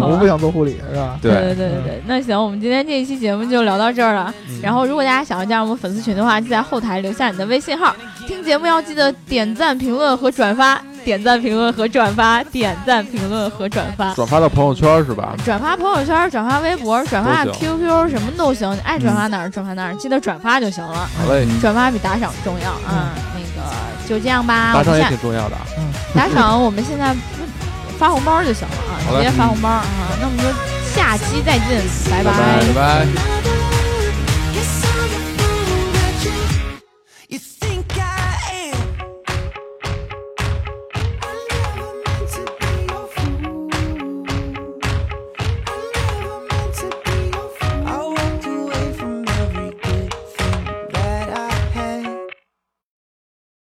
我不想做护理，是吧？对对对对对，那行，我们今天这一期节目就聊到这儿了。嗯然后，如果大家想要加入我们粉丝群的话，就在后台留下你的微信号。听节目要记得点赞、评论和转发，点赞、评论和转发，点赞、评论和转发。转发到朋友圈是吧？转发朋友圈、转发微博、转发 QQ，什么都行，你爱转发哪儿转发哪儿，记得转发就行了。好嘞，转发比打赏重要啊。那个就这样吧，打赏也挺重要的嗯。打赏我们现在发红包就行了啊，直接发红包啊。那我们就下期再见，拜拜拜拜。